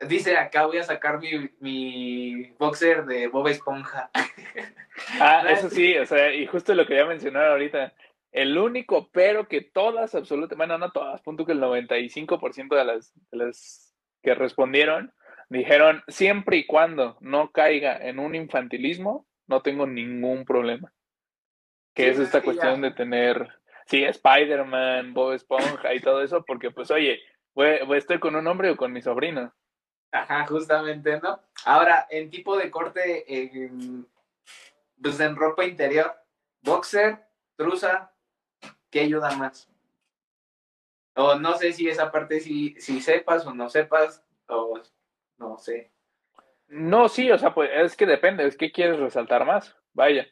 dice acá voy a sacar mi, mi boxer de Bob Esponja. [laughs] Ah, eso sí, o sea, y justo lo que voy a mencionar ahorita. El único pero que todas, absolutamente, bueno, no todas, punto que el 95% de las, de las que respondieron dijeron, siempre y cuando no caiga en un infantilismo, no tengo ningún problema. Que es esta cuestión de tener sí, Spider-Man, Bob Esponja y todo eso, porque pues oye, estoy con un hombre o con mi sobrino. Ajá, justamente, ¿no? Ahora, en tipo de corte, pues en ropa interior, boxer, truza, ¿qué ayuda más? O no sé si esa parte si, si sepas o no sepas, o no sé. No, sí, o sea, pues es que depende, es que quieres resaltar más, vaya.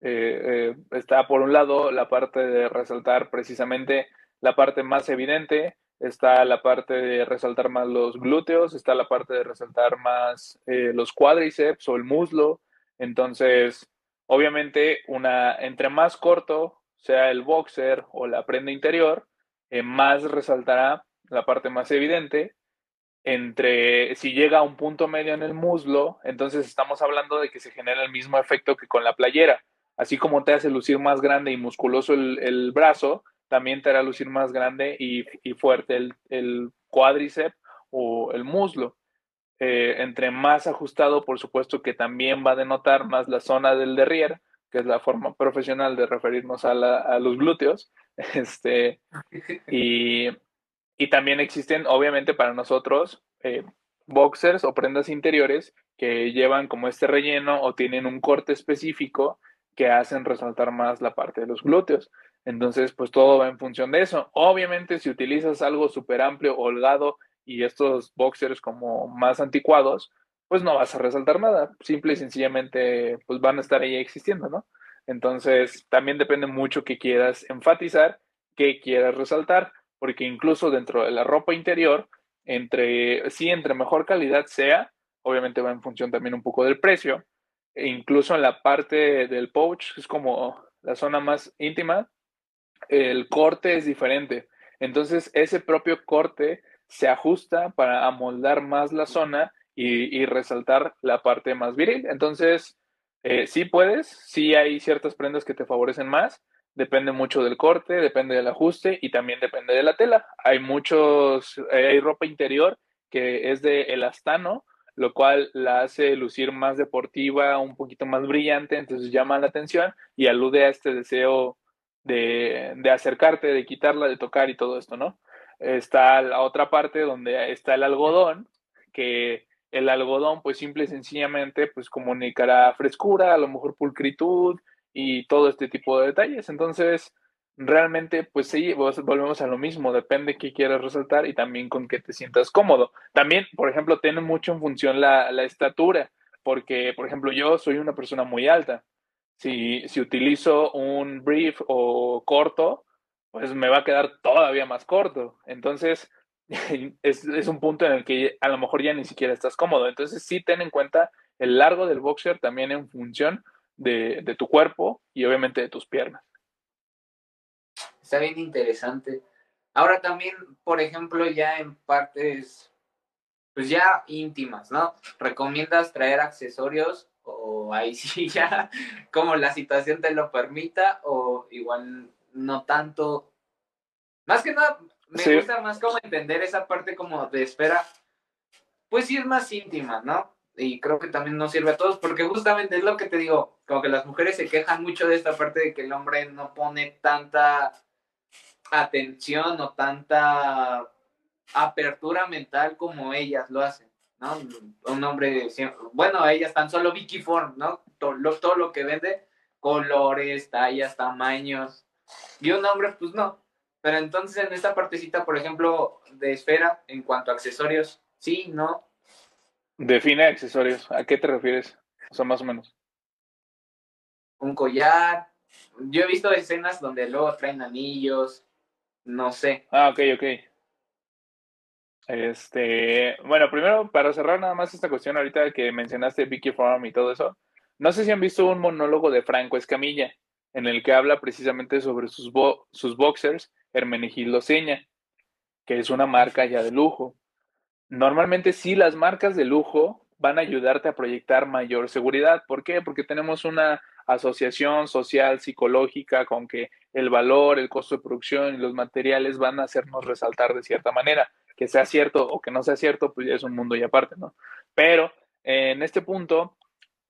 Eh, eh, está por un lado la parte de resaltar precisamente la parte más evidente, está la parte de resaltar más los glúteos, está la parte de resaltar más eh, los cuádriceps o el muslo. Entonces, obviamente, una, entre más corto sea el boxer o la prenda interior, más resaltará la parte más evidente. Entre si llega a un punto medio en el muslo, entonces estamos hablando de que se genera el mismo efecto que con la playera así como te hace lucir más grande y musculoso el, brazo, también te hará lucir más grande y, fuerte el, el, cuádriceps o el muslo. Eh, entre más ajustado, por supuesto que también va a denotar más la zona del derrier, que es la forma profesional de referirnos a, los glúteos. [laughs] Este, y, también existen, obviamente, para nosotros, eh, boxers o prendas interiores que llevan como este relleno o tienen un corte específico que hacen resaltar más la parte de los glúteos. Entonces, pues todo va en función de eso. Obviamente, si utilizas algo súper amplio, holgado y estos boxers como más anticuados, pues no vas a resaltar nada. Simple y sencillamente, pues van a estar ahí existiendo, ¿no? Entonces, también depende mucho qué quieras enfatizar, qué quieras resaltar, porque incluso dentro de la ropa interior, entre, sí, entre mejor calidad sea, obviamente va en función también un poco del precio, e incluso en la parte del pouch, es como la zona más íntima, el corte es diferente. Entonces, ese propio corte se ajusta para amoldar más la zona y, resaltar la parte más viril. Entonces, eh, sí puedes, sí hay ciertas prendas que te favorecen más, depende mucho del corte, depende del ajuste y también depende de la tela. Hay muchos, eh, hay ropa interior que es de elastano, lo cual la hace lucir más deportiva, un poquito más brillante, entonces llama la atención y alude a este deseo de, de acercarte, de quitarla, de tocar y todo esto, ¿no? Está la otra parte donde está el algodón, que el algodón, pues simple y sencillamente, pues comunicará frescura, a lo mejor pulcritud y todo este tipo de detalles. Entonces, realmente, pues sí, volvemos a lo mismo, depende qué quieras resaltar y también con qué te sientas cómodo. También, por ejemplo, tiene mucho en función la, la estatura, porque, por ejemplo, yo soy una persona muy alta. Si, si utilizo un brief o corto, pues me va a quedar todavía más corto. Entonces, [laughs] es, un punto en el que a lo mejor ya ni siquiera estás cómodo. Entonces sí ten en cuenta el largo del boxer también en función de, de tu cuerpo y obviamente de tus piernas. Está bien interesante. Ahora también, por ejemplo, ya en partes, pues ya íntimas, ¿no? ¿Recomiendas traer accesorios o ahí sí [laughs] ya como la situación te lo permita o igual no tanto? Más que nada, me gusta más como entender esa parte como de espera, pues sí es más íntima, ¿no? Y creo que también nos sirve a todos, porque justamente es lo que te digo, como que las mujeres se quejan mucho de esta parte de que el hombre no pone tanta atención o tanta apertura mental como ellas lo hacen, ¿no? Un hombre, bueno, ellas tan solo Vicky Form, ¿no? Todo lo, todo lo que vende, colores, tallas, tamaños, y un hombre, pues no, pero entonces en esta partecita, por ejemplo, de esfera, en cuanto a accesorios, sí, no. Define accesorios. ¿A qué te refieres? O sea, más o menos. Un collar. Yo he visto escenas donde luego traen anillos. No sé. Ah, ok, ok. Este, bueno, primero, para cerrar nada más esta cuestión ahorita que mencionaste Vicky Farm y todo eso, no sé si han visto un monólogo de Franco Escamilla, en el que habla precisamente sobre sus, sus boxers Hermenegildo Seña, que es una marca ya de lujo. Normalmente sí, las marcas de lujo van a ayudarte a proyectar mayor seguridad. ¿Por qué? Porque tenemos una asociación social, psicológica, con que el valor, el costo de producción y los materiales van a hacernos resaltar de cierta manera. Que sea cierto o que no sea cierto, pues ya es un mundo y aparte, ¿no? Pero en este punto,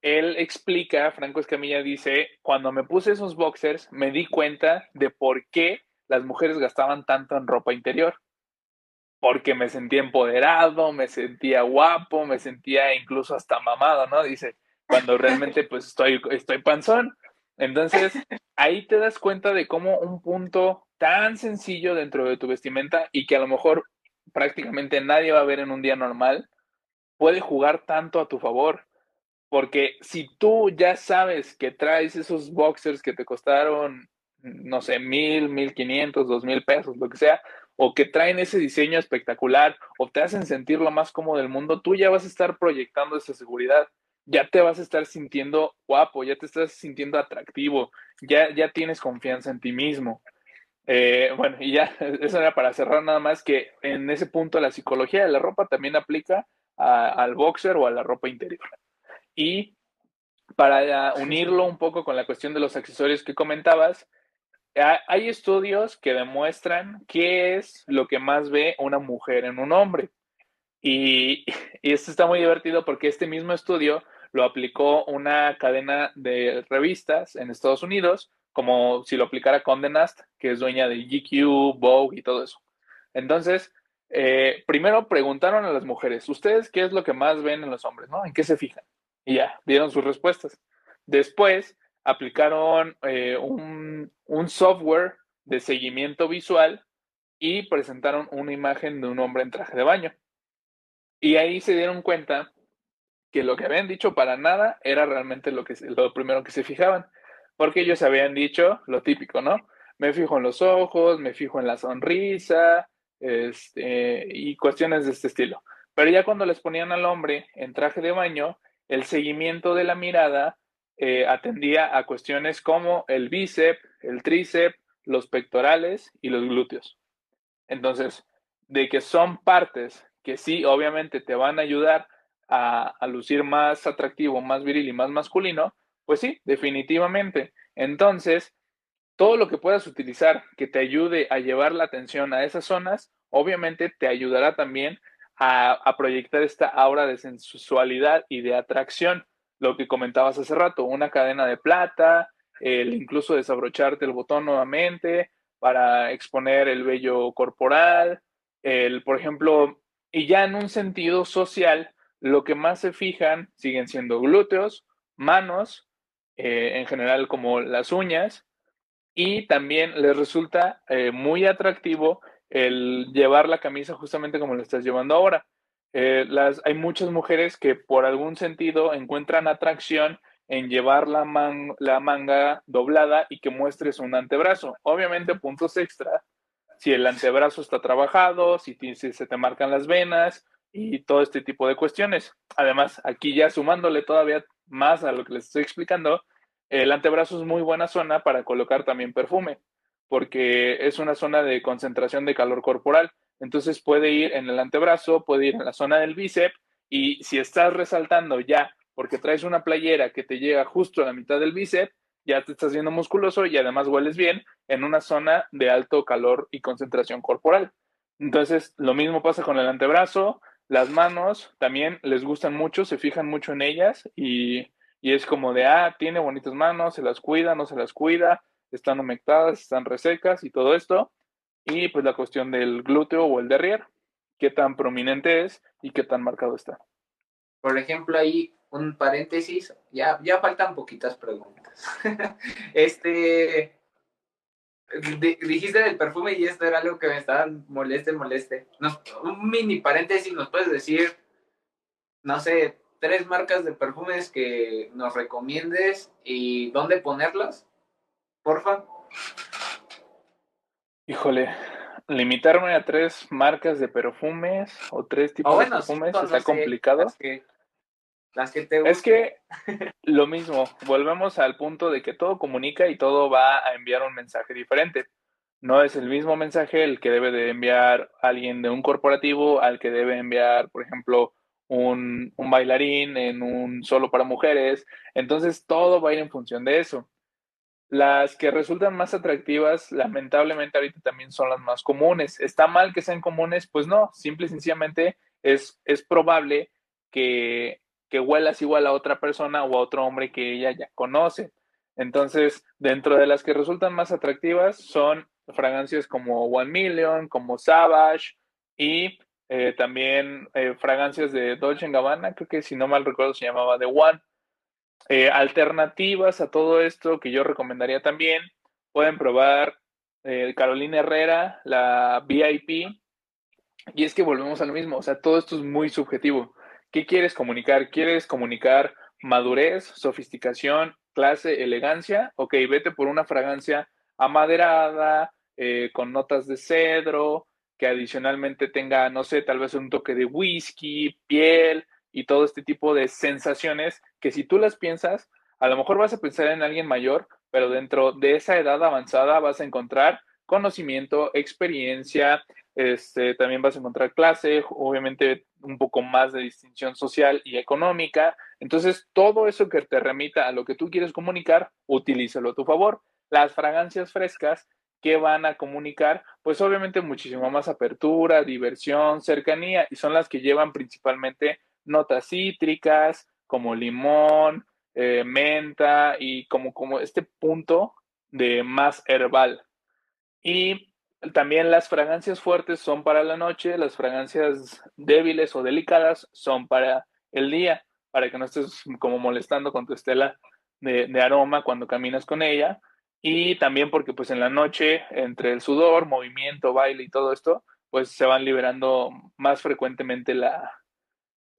él explica, Franco Escamilla dice, cuando me puse esos boxers, me di cuenta de por qué las mujeres gastaban tanto en ropa interior. Porque me sentía empoderado, me sentía guapo, me sentía incluso hasta mamado, ¿no? Dice, cuando realmente pues estoy, estoy panzón. Entonces, ahí te das cuenta de cómo un punto tan sencillo dentro de tu vestimenta y que a lo mejor prácticamente nadie va a ver en un día normal, puede jugar tanto a tu favor. Porque si tú ya sabes que traes esos boxers que te costaron no sé, mil, mil quinientos, dos mil pesos, lo que sea, o que traen ese diseño espectacular o te hacen sentir lo más cómodo del mundo, tú ya vas a estar proyectando esa seguridad, ya te vas a estar sintiendo guapo, ya te estás sintiendo atractivo, ya, ya tienes confianza en ti mismo. Eh, bueno, y ya, [laughs] eso era para cerrar nada más que en ese punto la psicología de la ropa también aplica al boxer o a la ropa interior. Y para unirlo un poco con la cuestión de los accesorios que comentabas, hay estudios que demuestran qué es lo que más ve una mujer en un hombre. [laughs] Y, esto está muy divertido porque este mismo estudio lo aplicó una cadena de revistas en Estados Unidos, como si lo aplicara Condé Nast, que es dueña de GQ, Vogue y todo eso. Entonces, eh, primero preguntaron a las mujeres, ¿ustedes qué es lo que más ven en los hombres? ¿no? ¿En qué se fijan? Y ya, dieron sus respuestas. Después aplicaron eh, un, software de seguimiento visual y presentaron una imagen de un hombre en traje de baño. Y ahí se dieron cuenta que lo que habían dicho para nada era realmente lo, que, lo primero que se fijaban. porque ellos habían dicho lo típico, ¿no? Me fijo en los ojos, me fijo en la sonrisa, este, y cuestiones de este estilo. Pero ya cuando les ponían al hombre en traje de baño, el seguimiento de la mirada eh, atendía a cuestiones como el bíceps, el tríceps, los pectorales y los glúteos. Entonces, de que son partes que sí, obviamente te van a ayudar a, a, lucir más atractivo, más viril y más masculino, pues sí, definitivamente. Entonces, todo lo que puedas utilizar que te ayude a llevar la atención a esas zonas, obviamente te ayudará también a, proyectar esta aura de sensualidad y de atracción. Lo que comentabas hace rato, una cadena de plata, el incluso desabrocharte el botón nuevamente para exponer el vello corporal, el, por ejemplo, y ya en un sentido social, lo que más se fijan siguen siendo glúteos, manos, eh, en general como las uñas, y también les resulta eh, muy atractivo el llevar la camisa justamente como lo estás llevando ahora. Eh, las, hay muchas mujeres que por algún sentido encuentran atracción en llevar la, la manga doblada y que muestres un antebrazo. Obviamente puntos extra si el antebrazo está trabajado, si, si se te marcan las venas y todo este tipo de cuestiones. Además, aquí ya sumándole todavía más a lo que les estoy explicando, el antebrazo es muy buena zona para colocar también perfume porque es una zona de concentración de calor corporal. Entonces puede ir en el antebrazo, puede ir en la zona del bíceps y si estás resaltando ya porque traes una playera que te llega justo a la mitad del bíceps, ya te estás viendo musculoso y además hueles bien en una zona de alto calor y concentración corporal. Entonces, lo mismo pasa con el antebrazo, las manos también les gustan mucho, se fijan mucho en ellas y, y es como de, ah, tiene bonitas manos, se las cuida, no se las cuida, están humectadas, están resecas y todo esto. Y pues la cuestión del glúteo o el derrier, qué tan prominente es y qué tan marcado está. Por ejemplo, ahí un paréntesis, ya, ya faltan poquitas preguntas. [laughs] este, dijiste del perfume y esto era algo que me estaba moleste, moleste. un mini paréntesis, ¿nos puedes decir, no sé, tres marcas de perfumes que nos recomiendes y dónde ponerlas? porfa? Híjole, limitarme a tres marcas de perfumes o tres tipos de perfumes está complicado. Las que, te es que [laughs] lo mismo, volvemos al punto de que todo comunica y todo va a enviar un mensaje diferente. No es el mismo mensaje el que debe de enviar alguien de un corporativo al que debe enviar, por ejemplo, un, un bailarín en un solo para mujeres. Entonces todo va a ir en función de eso. Las que resultan más atractivas, lamentablemente ahorita también son las más comunes. ¿Está mal que sean comunes? Pues no, simple y sencillamente es, es probable que, que huelas igual a otra persona o a otro hombre que ella ya conoce. Entonces, dentro de las que resultan más atractivas son fragancias como One Million, como Savage y eh, también eh, fragancias de Dolce Gabbana, creo que si no mal recuerdo se llamaba The One. Eh, alternativas a todo esto que yo recomendaría también, pueden probar eh, Carolina Herrera, la VIP, y es que volvemos a lo mismo, o sea, todo esto es muy subjetivo. ¿Qué quieres comunicar? ¿Quieres comunicar madurez, sofisticación, clase, elegancia? Ok, vete por una fragancia amaderada, eh, con notas de cedro, que adicionalmente tenga, no sé, tal vez un toque de whisky, piel, y todo este tipo de sensaciones que si tú las piensas, a lo mejor vas a pensar en alguien mayor, pero dentro de esa edad avanzada vas a encontrar conocimiento, experiencia, este, también vas a encontrar clase, obviamente un poco más de distinción social y económica. Entonces, todo eso que te remita a lo que tú quieres comunicar, utilízalo a tu favor. Las fragancias frescas que van a comunicar, pues obviamente muchísimo más apertura, diversión, cercanía, y son las que llevan principalmente notas cítricas como limón, eh, menta y como, como este punto de más herbal. Y también las fragancias fuertes son para la noche, las fragancias débiles o delicadas son para el día, para que no estés como molestando con tu estela de, de aroma cuando caminas con ella. Y también porque pues en la noche, entre el sudor, movimiento, baile y todo esto, pues se van liberando más frecuentemente la,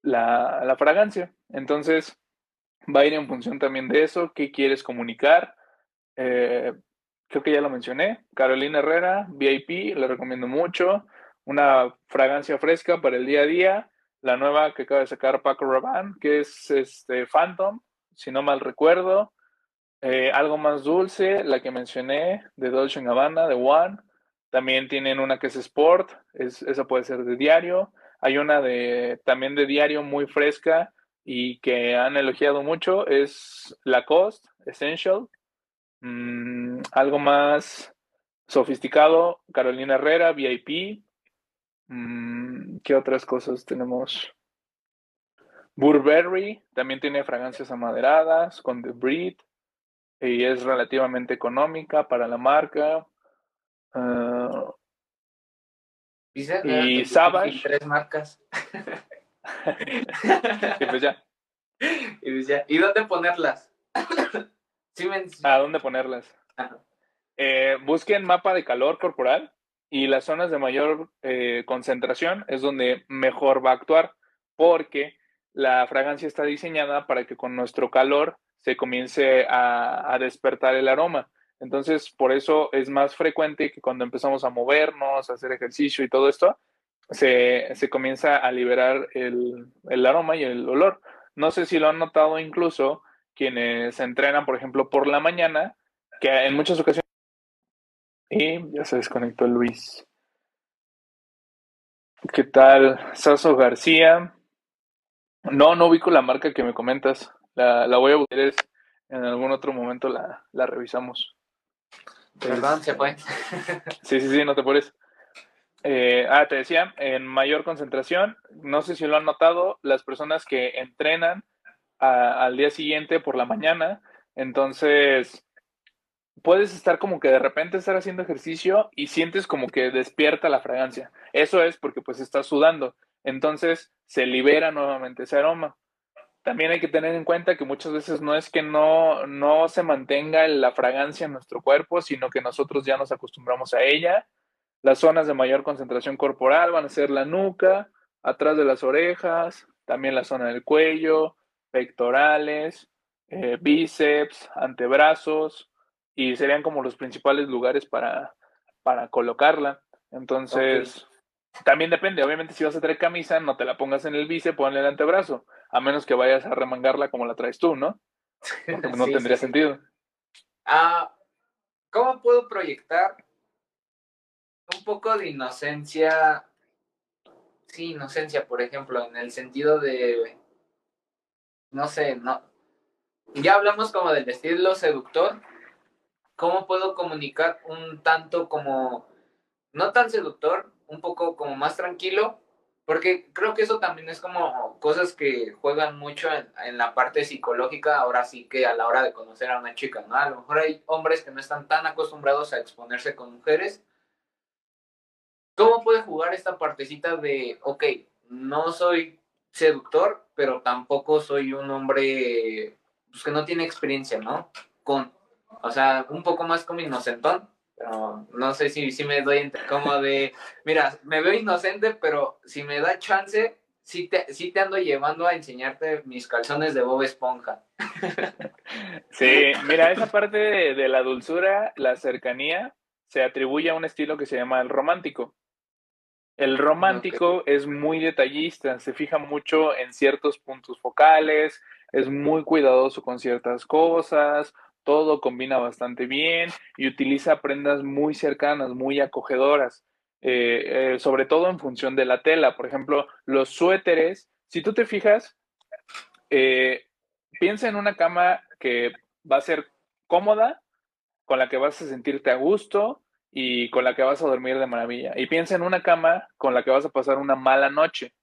la, fragancia. Entonces, va a ir en función también de eso, qué quieres comunicar, eh, creo que ya lo mencioné, Carolina Herrera, VIP, le recomiendo mucho, una fragancia fresca para el día a día, la nueva que acaba de sacar Paco Rabanne, que es este Phantom, si no mal recuerdo, eh, algo más dulce, la que mencioné, de Dolce Gabbana, de One, también tienen una que es Sport, es, esa puede ser de diario, hay una de también de diario muy fresca y que han elogiado mucho, es Lacoste Essential, Mm, algo más sofisticado, Carolina Herrera, VIP. Mm, ¿Qué otras cosas tenemos? Burberry también tiene fragancias amaderadas con The Breed y es relativamente económica para la marca. Uh, y Savage. Tres marcas. [laughs] y pues ya. [laughs] Y, ya. ¿Y dónde ponerlas? [coughs] ¿A dónde ponerlas? Eh, busquen mapa de calor corporal y las zonas de mayor eh, concentración es donde mejor va a actuar porque la fragancia está diseñada para que con nuestro calor se comience a, despertar el aroma. Entonces, por eso es más frecuente que cuando empezamos a movernos, a hacer ejercicio y todo esto, se, comienza a liberar el, el, aroma y el olor. No sé si lo han notado incluso quienes entrenan, por ejemplo, por la mañana, que en muchas ocasiones... Y ya se desconectó Luis. ¿Qué tal? Saso García. No, no ubico la marca que me comentas. La, voy a buscar. En algún otro momento la, revisamos. Perdón, se fue. [laughs] sí, sí, sí, no te puedes. Eh, ah, te decía, en mayor concentración, no sé si lo han notado, las personas que entrenan al día siguiente por la mañana. Entonces, puedes estar como que de repente estar haciendo ejercicio y sientes como que despierta la fragancia. Eso es porque pues estás sudando. Entonces se libera nuevamente ese aroma. También hay que tener en cuenta que muchas veces no es que no, no se mantenga la fragancia en nuestro cuerpo, sino que nosotros ya nos acostumbramos a ella. Las zonas de mayor concentración corporal van a ser la nuca, atrás de las orejas, también la zona del cuello, pectorales, eh, bíceps, antebrazos, y serían como los principales lugares para, para colocarla. Entonces, también depende, obviamente si vas a traer camisa, no te la pongas en el bíceps, ponle el antebrazo, a menos que vayas a remangarla como la traes tú, ¿no? no tendría sentido. Ah, ¿Cómo puedo proyectar un poco de inocencia? Sí, inocencia, por ejemplo, en el sentido de no sé, no. Ya hablamos como del estilo seductor. ¿Cómo puedo comunicar un tanto como, no tan seductor, un poco como más tranquilo? Porque creo que eso también es como cosas que juegan mucho en, la parte psicológica, ahora sí que a la hora de conocer a una chica, ¿no? A lo mejor hay hombres que no están tan acostumbrados a exponerse con mujeres. ¿Cómo puede jugar esta partecita de, ok, no soy seductor, pero tampoco soy un hombre pues, que no tiene experiencia, ¿no? Con, o sea, un poco más como inocentón, no sé si, si me doy como de, mira, me veo inocente, pero si me da chance, sí te, te ando llevando a enseñarte mis calzones de Bob Esponja. [laughs] Sí, mira, esa parte de la dulzura, la cercanía, se atribuye a un estilo que se llama el romántico. El romántico es muy detallista, se fija mucho en ciertos puntos focales, es muy cuidadoso con ciertas cosas, todo combina bastante bien y utiliza prendas muy cercanas, muy acogedoras, eh, eh, sobre todo en función de la tela. Por ejemplo, los suéteres, si tú te fijas, eh, piensa en una cama que va a ser cómoda, con la que vas a sentirte a gusto, y con la que vas a dormir de maravilla. Y piensa en una cama con la que vas a pasar una mala noche.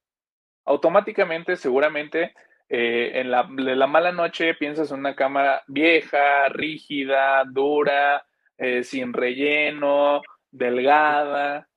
Automáticamente, seguramente, eh, en, la, la, mala noche piensas en una cama vieja, rígida, dura, eh, sin relleno, delgada.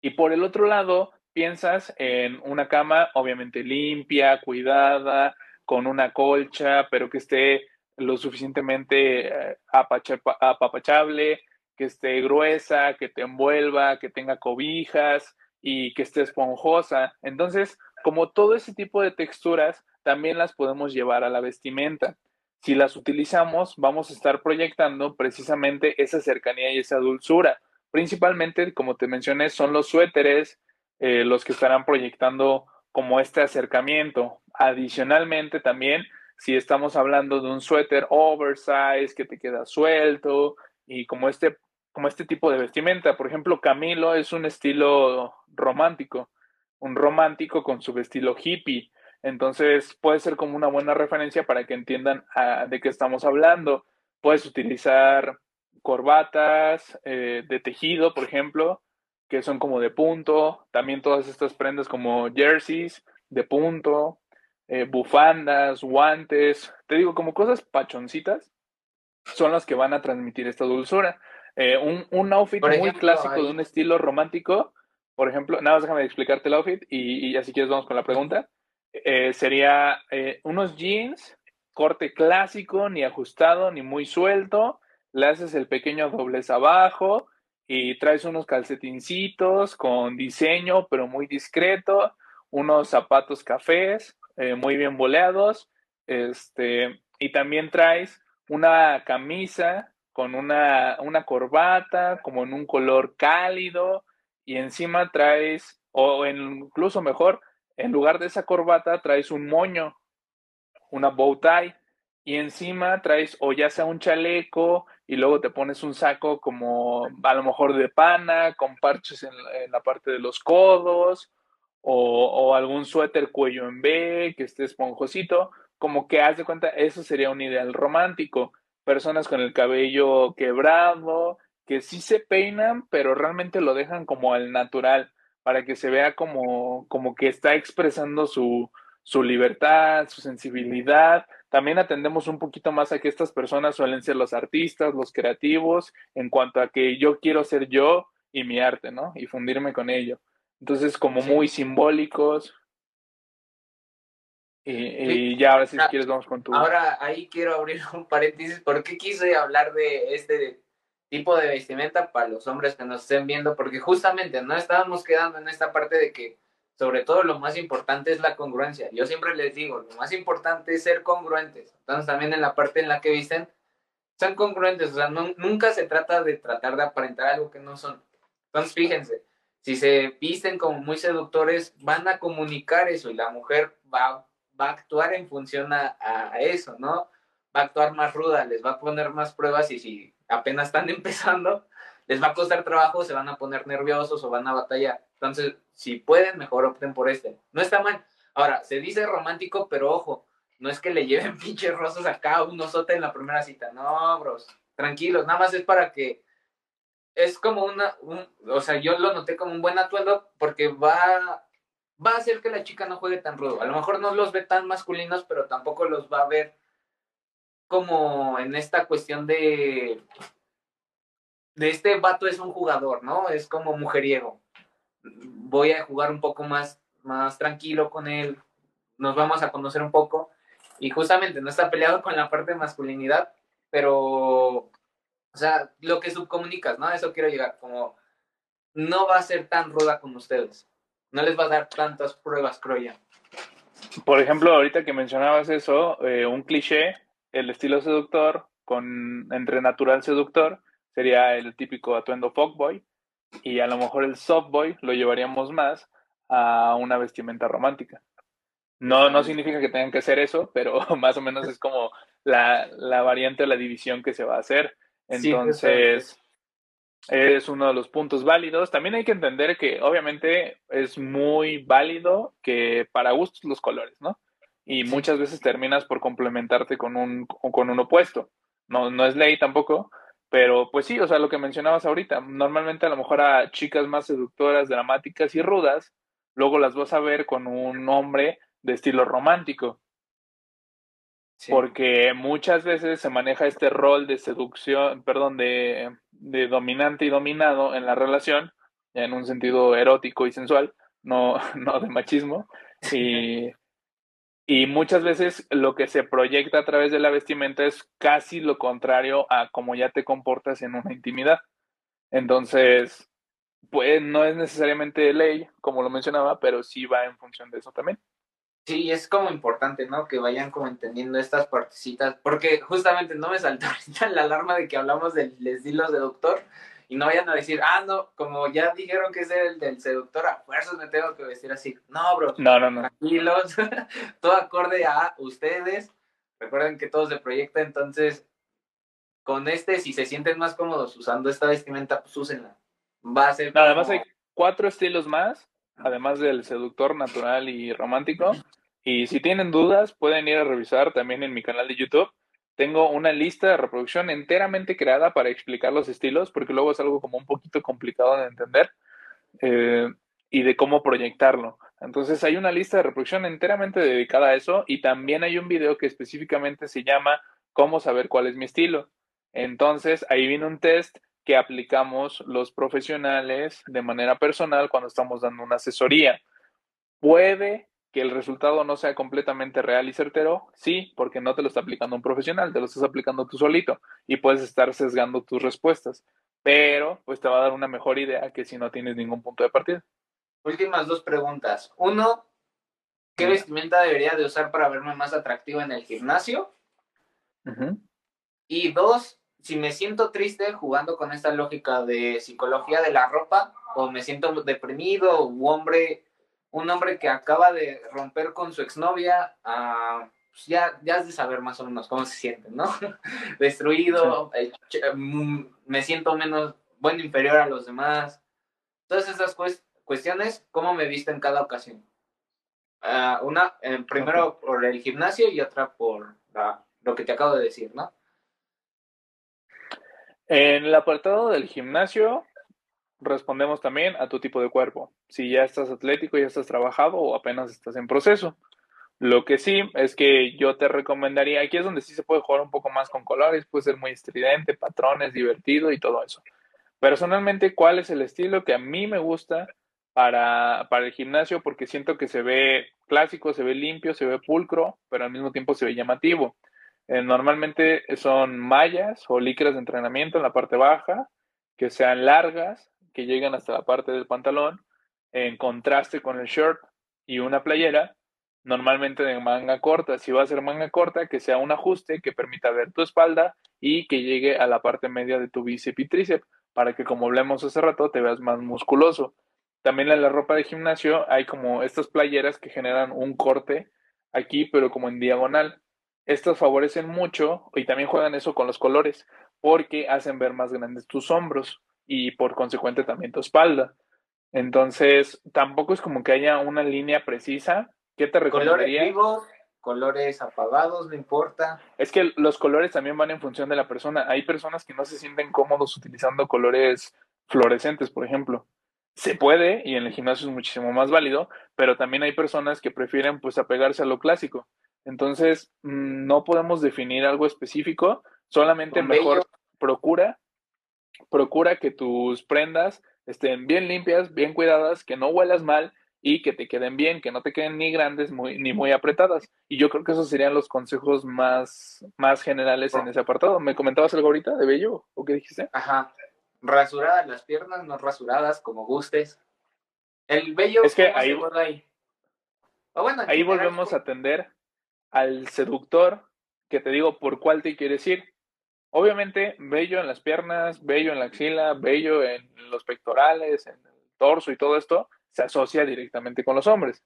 Y por el otro lado, piensas en una cama obviamente limpia, cuidada, con una colcha, pero que esté lo suficientemente eh, apapachable, que esté gruesa, que te envuelva, que tenga cobijas y que esté esponjosa. Entonces, como todo ese tipo de texturas, también las podemos llevar a la vestimenta. si las utilizamos, vamos a estar proyectando precisamente esa cercanía y esa dulzura. Principalmente, como te mencioné, son los suéteres eh, los que estarán proyectando como este acercamiento. Adicionalmente, también, si estamos hablando de un suéter oversize que te queda suelto y como este, como este tipo de vestimenta. Por ejemplo, Camilo es un estilo romántico, un romántico con su estilo hippie. Entonces puede ser como una buena referencia para que entiendan ah, de qué estamos hablando. Puedes utilizar corbatas eh, de tejido, por ejemplo, que son como de punto. También todas estas prendas como jerseys de punto, eh, bufandas, guantes. Te digo, como cosas pachoncitas son las que van a transmitir esta dulzura. Eh, un, un, outfit muy clásico de un estilo romántico, por ejemplo, nada más déjame explicarte el outfit y, y ya si quieres vamos con la pregunta. Eh, sería eh, unos jeans, corte clásico, ni ajustado, ni muy suelto, le haces el pequeño doblez abajo y traes unos calcetincitos con diseño, pero muy discreto, unos zapatos cafés, eh, muy bien boleados, este, y también traes una camisa con una, una corbata, como en un color cálido, y encima traes, o incluso mejor, en lugar de esa corbata traes un moño, una bow tie, y encima traes o ya sea un chaleco y luego te pones un saco como a lo mejor de pana, con parches en, la parte de los codos, o, algún suéter cuello en B que esté esponjosito, como que haz de cuenta, eso sería un ideal romántico. Personas con el cabello quebrado, que sí se peinan, pero realmente lo dejan como al natural para que se vea como, como que está expresando su, su libertad, su sensibilidad. También atendemos un poquito más a que estas personas suelen ser los artistas, los creativos, en cuanto a que yo quiero ser yo y mi arte, ¿no? Y fundirme con ello. Entonces, como muy simbólicos. Y, ya ahora si ah, quieres vamos con tu... Ahora ahí quiero abrir un paréntesis. ¿Por qué quise hablar de este tipo de vestimenta para los hombres que nos estén viendo, porque justamente no estábamos quedando en esta parte de que sobre todo lo más importante es la congruencia. Yo siempre les digo, lo más importante es ser congruentes. Entonces también en la parte en la que visten, sean congruentes, o sea, nunca se trata de tratar de aparentar algo que no son. Entonces fíjense, si se visten como muy seductores, van a comunicar eso y la mujer va, va a actuar en función a, a eso, ¿no? Va a actuar más ruda, les va a poner más pruebas y si apenas están [laughs] empezando, les va a costar trabajo, se van a poner nerviosos o van a batallar. Entonces, si pueden, mejor opten por este. No está mal. Ahora, se dice romántico, pero ojo, no es que le lleven [laughs] pinches rosas acá un osote en la primera cita. No, bros, tranquilos, nada más es para que es como una, o sea, yo lo noté como un buen atuendo porque va, va a hacer que la chica no juegue tan rudo. A lo mejor no los ve tan masculinos, pero tampoco los va a ver como en esta cuestión de de este vato es un jugador, ¿no? Es como mujeriego. Voy a jugar un poco más, más tranquilo con él, nos vamos a conocer un poco y justamente no está peleado con la parte de masculinidad, pero, o sea, lo que subcomunicas, ¿no? eso quiero llegar, como no va a ser tan ruda con ustedes, no les va a dar tantas pruebas, creo yo. Por ejemplo, ahorita que mencionabas eso, eh, un cliché el estilo seductor con entre natural seductor sería el típico atuendo fuckboy y a lo mejor el softboy lo llevaríamos más a una vestimenta romántica. No, no significa que tengan que hacer eso, pero [laughs] más o menos es como la, la variante o la división que se va a hacer. Entonces, es uno de los puntos válidos. También hay que entender que obviamente es muy válido que para gustos los colores, ¿no? Y muchas veces terminas por complementarte con un, con un opuesto. No, no es ley tampoco, pero pues sí, o sea, lo que mencionabas ahorita, normalmente a lo mejor a chicas más seductoras, dramáticas y rudas, luego las vas a ver con un hombre de estilo romántico. Porque muchas veces se maneja este rol de seducción, perdón, de, de dominante y dominado en la relación, en un sentido erótico y sensual, no, [laughs] no de machismo. Y y muchas veces lo que se proyecta a través de la vestimenta es casi lo contrario a cómo ya te comportas en una intimidad. Entonces, pues no es necesariamente ley, como lo mencionaba, pero sí va en función de eso también. Sí, es como importante, ¿no? Que vayan como entendiendo estas partecitas, porque justamente no me saltó [laughs] ahorita la alarma de que hablamos del estilo seductor y no vayan a decir, ah, no, como ya dijeron que es el del seductor, a fuerzas me tengo que vestir así. No, bro. No, no, no. Tranquilos, [laughs] todo acorde a ustedes. Recuerden que todos de proyecto, entonces, con este, si se sienten más cómodos usando esta vestimenta, pues úsenla. Va a ser. Nada más hay cuatro estilos más además del seductor natural y romántico. Y si tienen dudas, pueden ir a revisar también en mi canal de YouTube. Tengo una lista de reproducción enteramente creada para explicar los estilos, porque luego es algo como un poquito complicado de entender eh, y de cómo proyectarlo. Entonces hay una lista de reproducción enteramente dedicada a eso y también hay un video que específicamente se llama cómo saber cuál es mi estilo. Entonces ahí viene un test que aplicamos los profesionales de manera personal cuando estamos dando una asesoría. Puede que el resultado no sea completamente real y certero, sí, porque no te lo está aplicando un profesional, te lo estás aplicando tú solito y puedes estar sesgando tus respuestas, pero pues te va a dar una mejor idea que si no tienes ningún punto de partida. Últimas dos preguntas. Uno, ¿qué vestimenta debería de usar para verme más atractivo en el gimnasio? Y dos, si me siento triste jugando con esta lógica de psicología de la ropa, o me siento deprimido, un hombre, un hombre que acaba de romper con su exnovia, uh, ya, ya has de saber más o menos cómo se siente, ¿no? [laughs] Destruido, eh, mm, me siento menos, bueno, inferior a los demás. Todas esas cuestiones, ¿cómo me visto en cada ocasión? Ah, una, eh, primero por el gimnasio y otra por lo que te acabo de decir, ¿no? En el apartado del gimnasio, respondemos también a tu tipo de cuerpo. Si ya estás atlético, ya estás trabajado o apenas estás en proceso. Lo que sí es que yo te recomendaría, aquí es donde sí se puede jugar un poco más con colores, puede ser muy estridente, patrones, divertido y todo eso. Personalmente, ¿cuál es el estilo que a mí me gusta para, para el gimnasio? Porque siento que se ve clásico, se ve limpio, se ve pulcro, pero al mismo tiempo se ve llamativo. Eh, normalmente son mallas o licras de entrenamiento en la parte baja, que sean largas, que lleguen hasta la parte del pantalón, en contraste con el short y una playera, normalmente de manga corta. Si va a ser manga corta, que sea un ajuste que permita ver tu espalda y que llegue a la parte media de tu bíceps y tríceps, para que como hablamos hace rato, te veas más musculoso. También en la ropa de gimnasio hay como estas playeras que generan un corte aquí, pero como en diagonal. Estos favorecen mucho y también juegan eso con los colores porque hacen ver más grandes tus hombros y por consecuente también tu espalda. Entonces, tampoco es como que haya una línea precisa. ¿Qué te recomendaría? Colores vivos, colores apagados, no importa. Es que los colores también van en función de la persona. Hay personas que no se sienten cómodos utilizando colores fluorescentes, por ejemplo. Se puede y en el gimnasio es muchísimo más válido, pero también hay personas que prefieren pues apegarse a lo clásico. Entonces, mm, no podemos definir algo específico, solamente mejor procura, procura que tus prendas estén bien limpias, bien cuidadas, que no huelas mal y que te queden bien, que no te queden ni grandes ni muy apretadas. Y yo creo que esos serían los consejos más, más generales en ese apartado. ¿Me comentabas algo ahorita de bello o qué dijiste? Ajá. Rasuradas las piernas, no rasuradas, como gustes. El vello es que ahí, ahí? ahí volvemos a atender al seductor que te digo por cuál te quieres ir. Obviamente, bello en las piernas, bello en la axila, bello en los pectorales, en el torso y todo esto se asocia directamente con los hombres.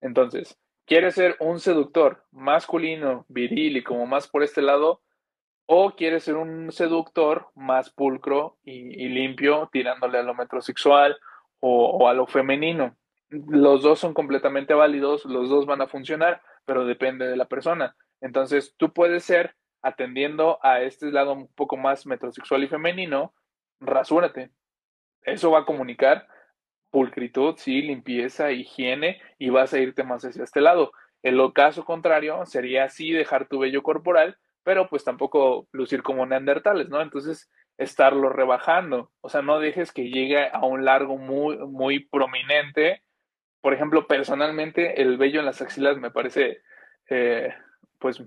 Entonces, ¿quieres ser un seductor masculino, viril y como más por este lado? ¿O quieres ser un seductor más pulcro y, limpio, tirándole a lo metrosexual o, o a lo femenino? Los dos son completamente válidos, los dos van a funcionar, pero depende de la persona. Entonces, tú puedes ser atendiendo a este lado un poco más metrosexual y femenino, rasúrate. Eso va a comunicar pulcritud, sí, limpieza, higiene y vas a irte más hacia este lado. En lo caso contrario, sería así dejar tu vello corporal, pero pues tampoco lucir como neandertales, ¿no? Entonces, estarlo rebajando. O sea, no dejes que llegue a un largo muy, muy prominente por ejemplo, personalmente el vello en las axilas me parece, eh, pues,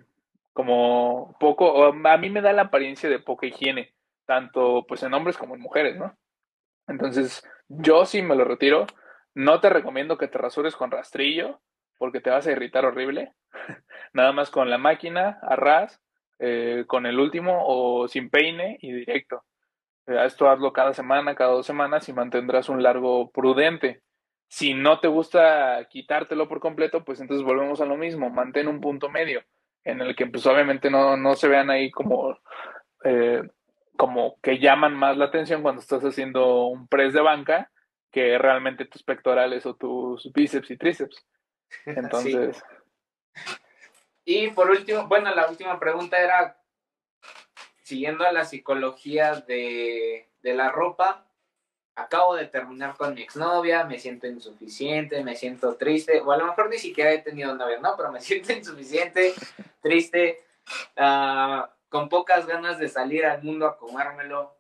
como poco, a mí me da la apariencia de poca higiene, tanto pues en hombres como en mujeres, ¿no? Entonces, yo sí me lo retiro. No te recomiendo que te rasures con rastrillo, porque te vas a irritar horrible. [laughs] Nada más con la máquina, a ras, eh, con el último o sin peine y directo. Eh, esto hazlo cada semana, cada dos semanas y mantendrás un largo prudente. Si no te gusta quitártelo por completo, pues entonces volvemos a lo mismo, mantén un punto medio en el que pues obviamente no, no se vean ahí como, eh, como que llaman más la atención cuando estás haciendo un press de banca que realmente tus pectorales o tus bíceps y tríceps. [laughs] Entonces... Y por último, bueno, la última pregunta era, siguiendo a la psicología de, de la ropa, acabo de terminar con mi exnovia, me siento insuficiente, me siento triste, o a lo mejor ni siquiera he tenido novia, ¿no? Pero me [laughs] siento insuficiente, triste, uh, con pocas ganas de salir al mundo a comérmelo.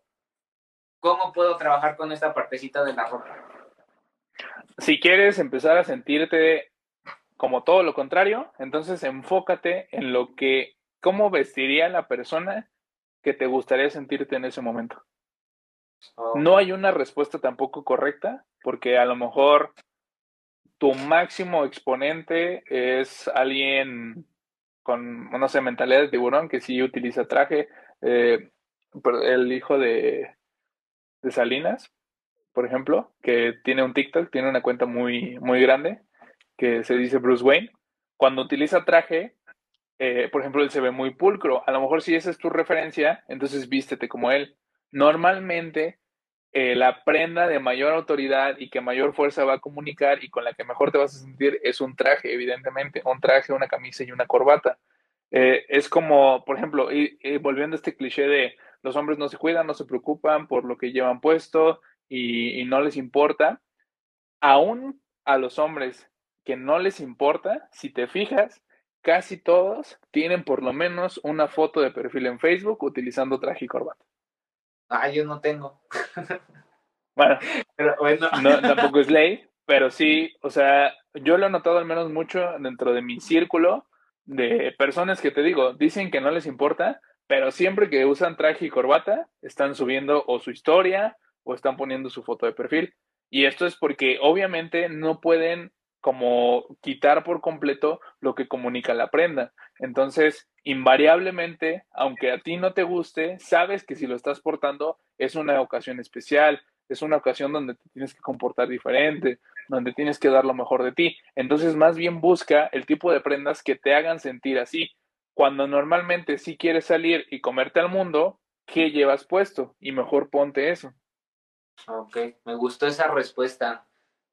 ¿Cómo puedo trabajar con esta partecita de la ropa? Si quieres empezar a sentirte como todo lo contrario, entonces enfócate en lo que, cómo vestiría la persona que te gustaría sentirte en ese momento. No hay una respuesta tampoco correcta, porque a lo mejor tu máximo exponente es alguien con, no sé, mentalidad de tiburón que sí utiliza traje. Eh, el hijo de, de Salinas, por ejemplo, que tiene un TikTok, tiene una cuenta muy, muy grande, que se dice Bruce Wayne. Cuando utiliza traje, eh, por ejemplo, él se ve muy pulcro. A lo mejor si esa es tu referencia, entonces vístete como él. Normalmente, eh, la prenda de mayor autoridad y que mayor fuerza va a comunicar y con la que mejor te vas a sentir es un traje, evidentemente, un traje, una camisa y una corbata. Eh, es como, por ejemplo, y, volviendo a este cliché de los hombres no se cuidan, no se preocupan por lo que llevan puesto y, y no les importa. Aún a los hombres que no les importa, si te fijas, casi todos tienen por lo menos una foto de perfil en Facebook utilizando traje y corbata. Ah, yo no tengo. [laughs] Bueno, pero bueno. No, tampoco es ley, [laughs] pero sí, o sea, yo lo he notado al menos mucho dentro de mi círculo de personas que te digo, dicen que no les importa, pero siempre que usan traje y corbata, están subiendo o su historia o están poniendo su foto de perfil. Y esto es porque obviamente no pueden como quitar por completo lo que comunica la prenda. Entonces, invariablemente, aunque a ti no te guste, sabes que si lo estás portando es una ocasión especial, es una ocasión donde te tienes que comportar diferente, donde tienes que dar lo mejor de ti. Entonces, más bien busca el tipo de prendas que te hagan sentir así. Cuando normalmente si quieres salir y comerte al mundo, ¿qué llevas puesto? Y mejor ponte eso. Ok, me gustó esa respuesta.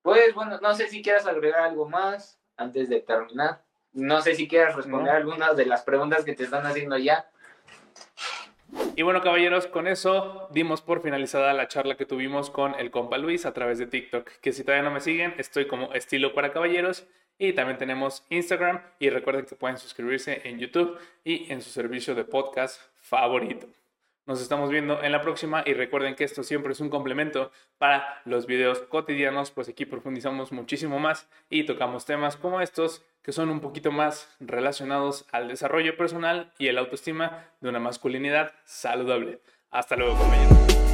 Pues bueno, no sé si quieras agregar algo más antes de terminar. No sé si quieras responder algunas de las preguntas que te están haciendo ya. Y bueno, caballeros, con eso dimos por finalizada la charla que tuvimos con el compa Luis a través de TikTok. Que si todavía no me siguen, estoy como estilo para caballeros. Y también tenemos Instagram. Y recuerden que pueden suscribirse en YouTube y en su servicio de podcast favorito. Nos estamos viendo en la próxima y recuerden que esto siempre es un complemento para los videos cotidianos, pues aquí profundizamos muchísimo más y tocamos temas como estos que son un poquito más relacionados al desarrollo personal y el autoestima de una masculinidad saludable. Hasta luego, compañeros.